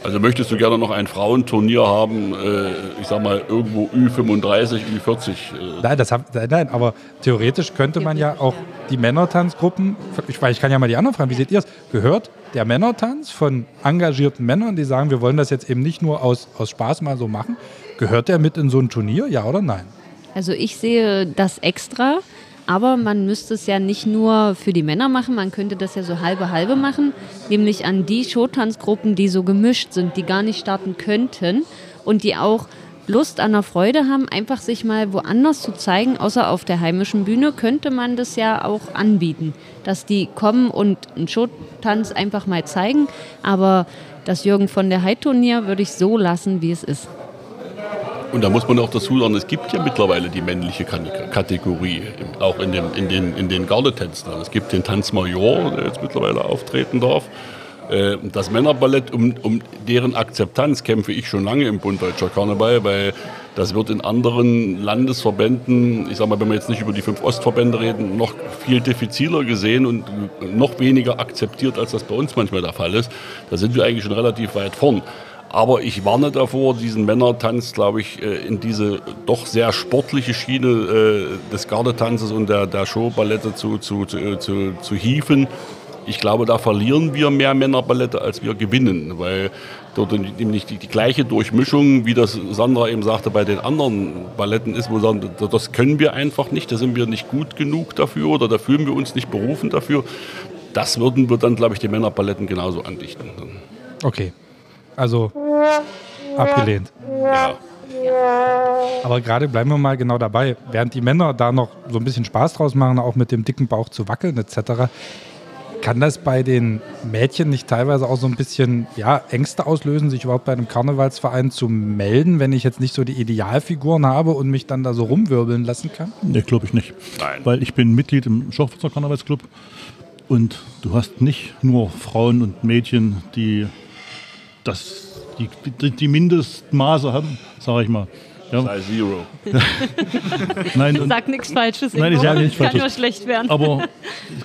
Also möchtest du gerne noch ein Frauenturnier haben, äh, ich sag mal irgendwo Ü35, Ü40? Äh. Nein, das hab, nein, aber theoretisch könnte man ja auch die Männertanzgruppen, ich, ich kann ja mal die anderen fragen, wie seht ihr es? Gehört der Männertanz von engagierten Männern, die sagen, wir wollen das jetzt eben nicht nur aus, aus Spaß mal so machen, gehört der mit in so ein Turnier, ja oder nein? Also ich sehe das extra. Aber man müsste es ja nicht nur für die Männer machen, man könnte das ja so halbe halbe machen, nämlich an die Showtanzgruppen, die so gemischt sind, die gar nicht starten könnten und die auch Lust an der Freude haben, einfach sich mal woanders zu zeigen, außer auf der heimischen Bühne, könnte man das ja auch anbieten, dass die kommen und einen Showtanz einfach mal zeigen. Aber das Jürgen von der Heid-Turnier würde ich so lassen, wie es ist. Und da muss man auch dazu sagen, es gibt ja mittlerweile die männliche Kategorie, auch in, dem, in den, in den Gardetänzen. Es gibt den Tanz Major, der jetzt mittlerweile auftreten darf. Äh, das Männerballett, um, um deren Akzeptanz kämpfe ich schon lange im Bund Deutscher Karneval, weil das wird in anderen Landesverbänden, ich sage mal, wenn wir jetzt nicht über die fünf Ostverbände reden, noch viel diffiziler gesehen und noch weniger akzeptiert, als das bei uns manchmal der Fall ist. Da sind wir eigentlich schon relativ weit vorn. Aber ich warne davor, diesen Männertanz, glaube ich, äh, in diese doch sehr sportliche Schiene äh, des Gardetanzes und der, der Showballette zu, zu, zu, zu, zu hieven. Ich glaube, da verlieren wir mehr Männerballette, als wir gewinnen, weil dort nämlich die, die, gleiche Durchmischung, wie das Sandra eben sagte, bei den anderen Balletten ist, wo sagen, das können wir einfach nicht, da sind wir nicht gut genug dafür oder da fühlen wir uns nicht berufen dafür. Das würden wir dann, glaube ich, die Männerballetten genauso andichten. Okay, also abgelehnt. Ja. Aber gerade bleiben wir mal genau dabei. Während die Männer da noch so ein bisschen Spaß draus machen, auch mit dem dicken Bauch zu wackeln etc., kann das bei den Mädchen nicht teilweise auch so ein bisschen ja, Ängste auslösen, sich überhaupt bei einem Karnevalsverein zu melden, wenn ich jetzt nicht so die Idealfiguren habe und mich dann da so rumwirbeln lassen kann? Nee, glaube ich nicht. Nein. Weil ich bin Mitglied im Schorfwitzer Karnevalsclub und du hast nicht nur Frauen und Mädchen, die das, die, die Mindestmaße haben, sage ich mal. Ja. Sei Zero. nein, Sag nichts Falsches. Nein, ich sage nichts Kann Falsches. nur schlecht werden. Aber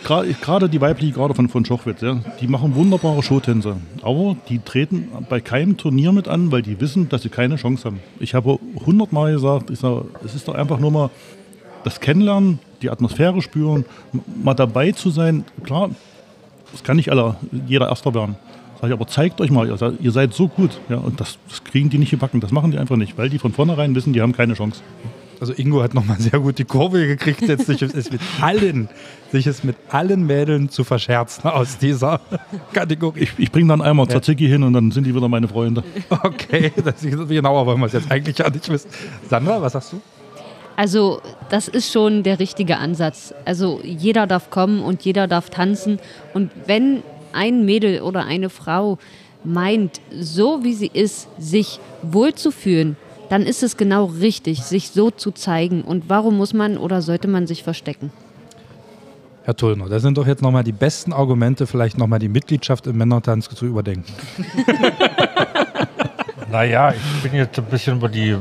gerade die weibliche Garde von, von Schochwitz, ja, die machen wunderbare Showtänze. Aber die treten bei keinem Turnier mit an, weil die wissen, dass sie keine Chance haben. Ich habe hundertmal gesagt, ich sage, es ist doch einfach nur mal das Kennenlernen, die Atmosphäre spüren, mal dabei zu sein. Klar, das kann nicht aller, jeder Erster werden. Sag ich, aber zeigt euch mal, ihr seid, so gut. Ja, und das, das kriegen die nicht gebacken, das machen die einfach nicht, weil die von vornherein wissen, die haben keine Chance. Also Ingo hat nochmal sehr gut die Kurve gekriegt, jetzt sich es mit allen, sich es mit allen Mädeln zu verscherzen aus dieser Kategorie. Ich, ich bringe dann einmal Tzatziki hin und dann sind die wieder meine Freunde. Okay, das ist genauer wollen wir es jetzt eigentlich ja nicht wissen. Sandra, was sagst du? Also das ist schon der richtige Ansatz. Also jeder darf kommen und jeder darf tanzen. Und wenn ein Mädel oder eine Frau meint, so wie sie ist, sich wohlzufühlen, dann ist es genau richtig, sich so zu zeigen. Und warum muss man oder sollte man sich verstecken? Herr Tullner, das sind doch jetzt nochmal die besten Argumente, vielleicht nochmal die Mitgliedschaft im Männertanz zu überdenken. Naja, ich bin jetzt ein bisschen über die, äh,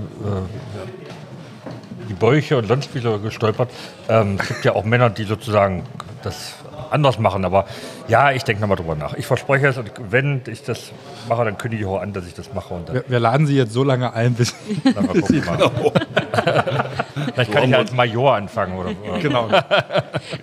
die Bäuche und Landspieler gestolpert. Ähm, es gibt ja auch Männer, die sozusagen das anders machen. Aber ja, ich denke nochmal drüber nach. Ich verspreche es und wenn ich das mache, dann kündige ich auch an, dass ich das mache. Und dann Wir, wir laden Sie jetzt so lange ein, bis. dann mal gucken. Mal. Vielleicht kann ich ja als Major anfangen. Oder, oder. genau.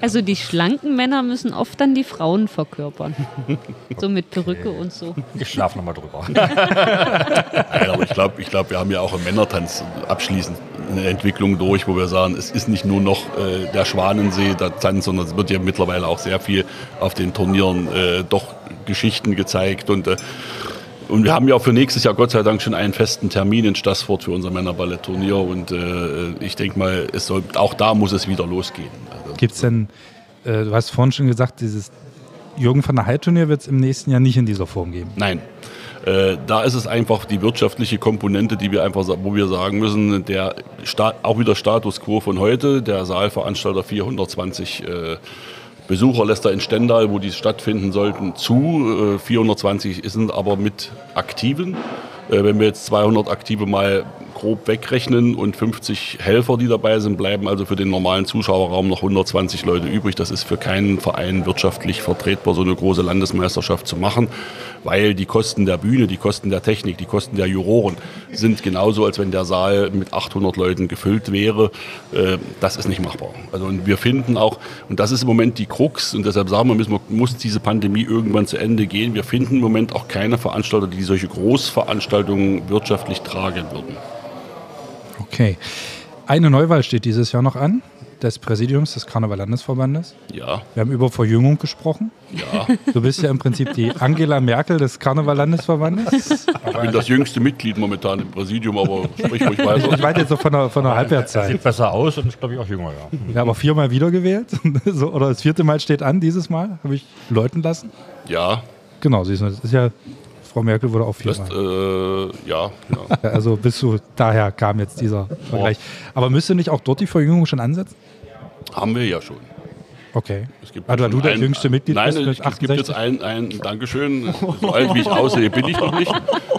Also die schlanken Männer müssen oft dann die Frauen verkörpern. So mit Perücke und so. Ich schlafe nochmal drüber. Nein, aber ich glaube, ich glaub, wir haben ja auch im Männertanz abschließend eine Entwicklung durch, wo wir sagen, es ist nicht nur noch äh, der Schwanensee, der Tanz, sondern es wird ja mittlerweile auch sehr viel auf den Turnieren äh, doch Geschichten gezeigt und äh, und wir haben ja auch für nächstes Jahr Gott sei Dank schon einen festen Termin in Stassfurt für unser Männerballett-Turnier und äh, ich denke mal, es soll, auch da muss es wieder losgehen. Also, Gibt es denn, äh, du hast vorhin schon gesagt, dieses Jürgen van der Heide-Turnier wird es im nächsten Jahr nicht in dieser Form geben. Nein. Äh, da ist es einfach die wirtschaftliche Komponente, die wir einfach, wo wir sagen müssen, der Sta auch wieder Status quo von heute. Der Saalveranstalter 420 äh, Besucher lässt er in Stendal, wo die stattfinden sollten, zu. Äh, 420 sind aber mit Aktiven. Äh, wenn wir jetzt 200 Aktive mal grob wegrechnen und 50 Helfer, die dabei sind, bleiben also für den normalen Zuschauerraum noch 120 Leute übrig. Das ist für keinen Verein wirtschaftlich vertretbar, so eine große Landesmeisterschaft zu machen, weil die Kosten der Bühne, die Kosten der Technik, die Kosten der Juroren sind genauso, als wenn der Saal mit 800 Leuten gefüllt wäre. Äh, Das ist nicht machbar. Also und wir finden auch, und das ist im Moment die Krux, und deshalb sagen wir, müssen wir, muss diese Pandemie irgendwann zu Ende gehen. Wir finden im Moment auch keine Veranstalter, die solche Großveranstaltungen wirtschaftlich tragen würden. Okay. Eine Neuwahl steht dieses Jahr noch an, des Präsidiums des Karneval-Landesverbandes. Ja, Wir haben über Verjüngung gesprochen. ja. Du bist ja im Prinzip die Angela Merkel des Karneval-Landesverbandes. Ich bin das jüngste Mitglied momentan im Präsidium, aber sprich ruhig Ich weiter. meine jetzt so von der, von der Halbwertszeit. Sieht besser aus und ist, glaube ich, auch jünger. Ja. Wir haben auch viermal wiedergewählt. so, oder das vierte Mal steht an dieses Mal, habe ich läuten lassen. Ja, Genau, siehst du, das ist ja, Frau Merkel wurde auch viermal. äh, ja, ja. Ja, Also bis zu daher kam jetzt dieser Vergleich. Aber müsste nicht auch dort die Verjüngung schon ansetzen? Haben wir ja schon. Okay. Es gibt Also, du der jüngste Mitglied Nein, bist mit es gibt- gibt jetzt 68. ein, ein Dankeschön. So alt wie ich aussehe, bin ich noch nicht.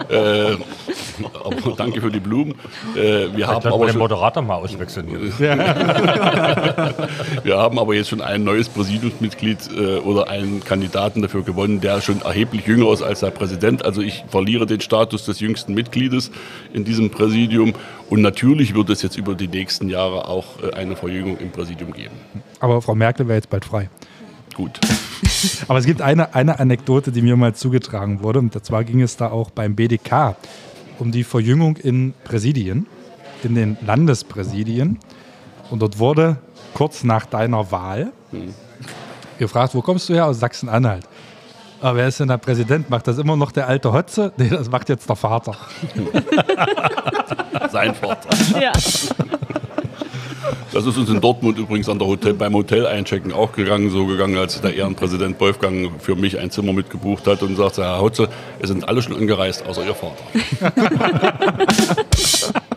Äh, aber danke für die Blumen. Äh, wir, haben aber den schon, Moderator mal auswechseln. Hier. wir haben aber jetzt schon ein neues Präsidiumsmitglied äh, oder einen Kandidaten dafür gewonnen, der schon erheblich jünger ist als der Präsident. Also ich verliere den Status des jüngsten Mitgliedes in diesem Präsidium. Und natürlich wird es jetzt über die nächsten Jahre auch äh, eine Verjüngung im Präsidium geben. Aber Frau Merkel wäre jetzt bald frei. Gut. Aber es gibt eine, eine Anekdote, die mir mal zugetragen wurde. Und zwar ging es da auch beim BDK um die Verjüngung in Präsidien, in den Landespräsidien. Und dort wurde kurz nach deiner Wahl gefragt, wo kommst du her? Aus Sachsen-Anhalt. Aber wer ist denn der Präsident? Macht das immer noch der alte Hotze? Nee, das macht jetzt der Vater. Sein Vater. Ja. Das ist uns in Dortmund übrigens an der Hotel, beim Hotel einchecken auch gegangen, so gegangen, als der Ehrenpräsident Wolfgang für mich ein Zimmer mitgebucht hat und sagte, Herr Hotze, es sind alle schon angereist, außer Ihr Vater.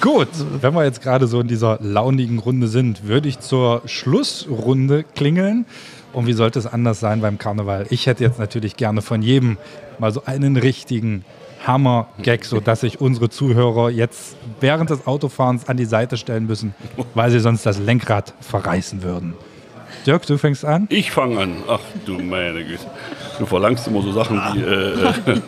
Gut, wenn wir jetzt gerade so in dieser launigen Runde sind, würde ich zur Schlussrunde klingeln. Und wie sollte es anders sein beim Karneval? Ich hätte jetzt natürlich gerne von jedem mal so einen richtigen Hammer-Gag, sodass sich unsere Zuhörer jetzt während des Autofahrens an die Seite stellen müssen, weil sie sonst das Lenkrad verreißen würden. Dirk, du fängst an. Ich fange an. Ach du meine Güte. Du verlangst immer so Sachen, die, äh, äh,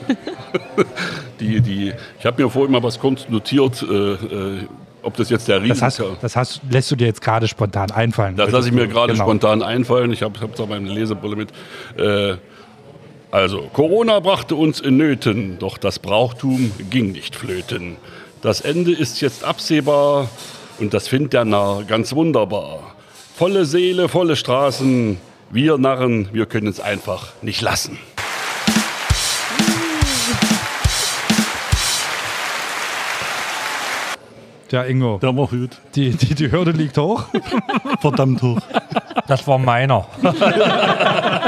die, die ich habe mir vorhin mal was kurz notiert, äh, äh, ob das jetzt der Das, hast, Riesen... das hast, lässt du dir jetzt gerade spontan einfallen. Das lasse ich mir gerade Genau. spontan einfallen. Ich habe hab da meine Lesebrille mit. Äh, also, Corona brachte uns in Nöten, doch das Brauchtum ging nicht flöten. Das Ende ist jetzt absehbar und das findet der Narr ganz wunderbar. Volle Seele, volle Straßen. Wir Narren, wir können es einfach nicht lassen. Tja, Ingo, Der war gut. die, die, die Hürde liegt hoch. Verdammt hoch. Das war meiner.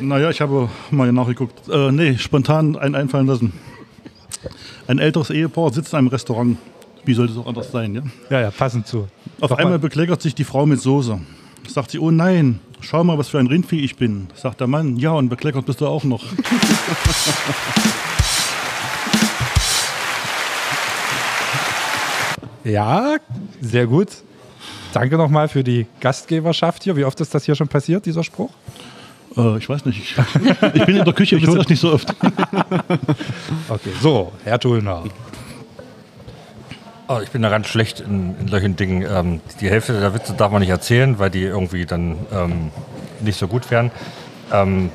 Naja, ich habe mal nachgeguckt. Äh, nee, spontan einen einfallen lassen. Ein älteres Ehepaar sitzt in einem Restaurant. Wie sollte es auch anders sein, ja? Ja, ja, passend zu. Auf Doch einmal mal. bekleckert sich die Frau mit Soße. Sagt sie, oh nein, schau mal, was für ein Rindvieh ich bin. Sagt der Mann, ja, und bekleckert bist du auch noch. Ja, sehr gut. Danke nochmal für die Gastgeberschaft hier. Wie oft ist das hier schon passiert, dieser Spruch? Äh, ich weiß nicht. Ich, bin in der Küche, ich höre das nicht so oft. Okay, so, Herr Tullner. Oh, ich bin da ganz schlecht in, in solchen Dingen. Ähm, die Hälfte der Witze darf man nicht erzählen, weil die irgendwie dann ähm, nicht so gut wären. Ähm,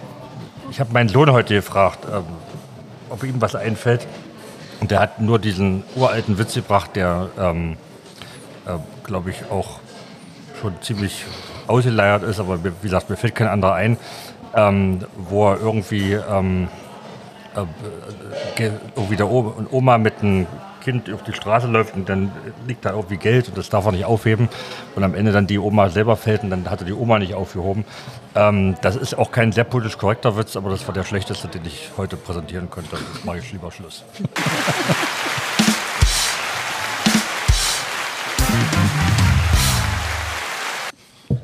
ich habe meinen Sohn heute gefragt, ähm, ob ihm was einfällt. Und der hat nur diesen uralten Witz gebracht, der, ähm, äh, glaube ich, auch schon ziemlich ausgeleiert ist, aber wie gesagt, mir fällt kein anderer ein, ähm, wo er irgendwie ähm, ge- irgendwie der Oma mit einem Kind auf die Straße läuft und dann liegt da irgendwie Geld und das darf er nicht aufheben und am Ende dann die Oma selber fällt und dann hat er die Oma nicht aufgehoben. Ähm, das ist auch kein sehr politisch korrekter Witz, aber das war der schlechteste, den ich heute präsentieren könnte. Das mache ich lieber Schluss.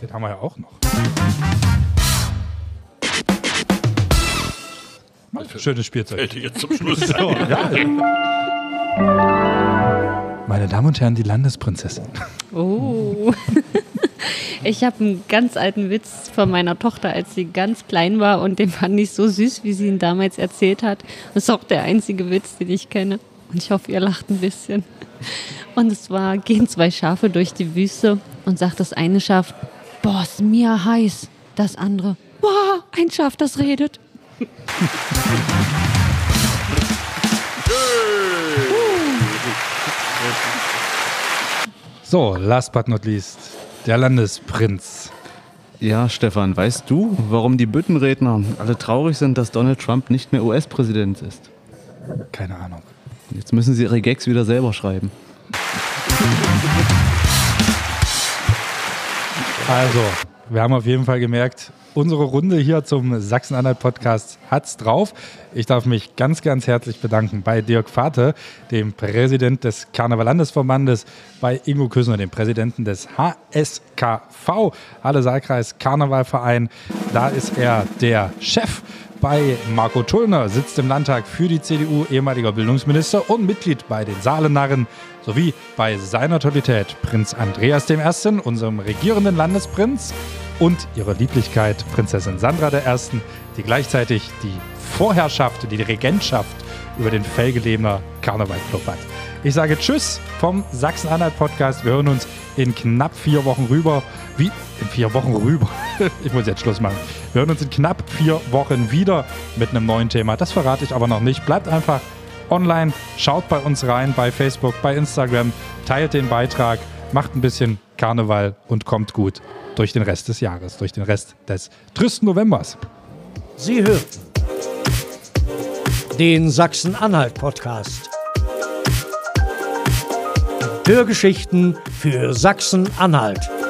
Den haben wir ja auch noch. Schönes Spielzeug. Hätte jetzt zum Schluss. Meine Damen und Herren, die Landesprinzessin. Oh. Ich habe einen ganz alten Witz von meiner Tochter, als sie ganz klein war und den fand ich so süß, wie sie ihn damals erzählt hat. Das ist auch der einzige Witz, den ich kenne. Und ich hoffe, ihr lacht ein bisschen. Und es war, gehen zwei Schafe durch die Wüste und sagt das eine Schaf, boah, ist mir heiß. Das andere, boah, ein Schaf, das redet. So, last but not least, der Landesprinz. Ja, Stefan, weißt du, warum die Büttenredner alle traurig sind, dass Donald Trump nicht mehr US-Präsident ist? Keine Ahnung. Jetzt müssen sie ihre Gags wieder selber schreiben. Also, wir haben auf jeden Fall gemerkt, unsere Runde hier zum Sachsen-Anhalt-Podcast hat's drauf. Ich darf mich ganz, ganz herzlich bedanken bei Dirk Vater, dem Präsident des Karneval-Landesverbandes, bei Ingo Küssner, dem Präsidenten des HSKV, Halle Saalkreis Karnevalverein. Da ist er der Chef. Bei Marco Tullner sitzt im Landtag für die CDU ehemaliger Bildungsminister und Mitglied bei den Saalenarren sowie bei seiner Totalität Prinz Andreas I., unserem regierenden Landesprinz, und ihrer Lieblichkeit Prinzessin Sandra I., die gleichzeitig die Vorherrschaft, die Regentschaft über den Felgelebener Karnevalclub hat. Ich sage Tschüss vom Sachsen-Anhalt-Podcast. Wir hören uns in knapp vier Wochen rüber. Wie? In vier Wochen rüber. Ich muss jetzt Schluss machen. Wir hören uns in knapp vier Wochen wieder mit einem neuen Thema. Das verrate ich aber noch nicht. Bleibt einfach online, schaut bei uns rein, bei Facebook, bei Instagram, teilt den Beitrag, macht ein bisschen Karneval und kommt gut durch den Rest des Jahres, durch den Rest des tristen Novembers. Sie hörten den Sachsen-Anhalt-Podcast. Hörgeschichten für Sachsen-Anhalt.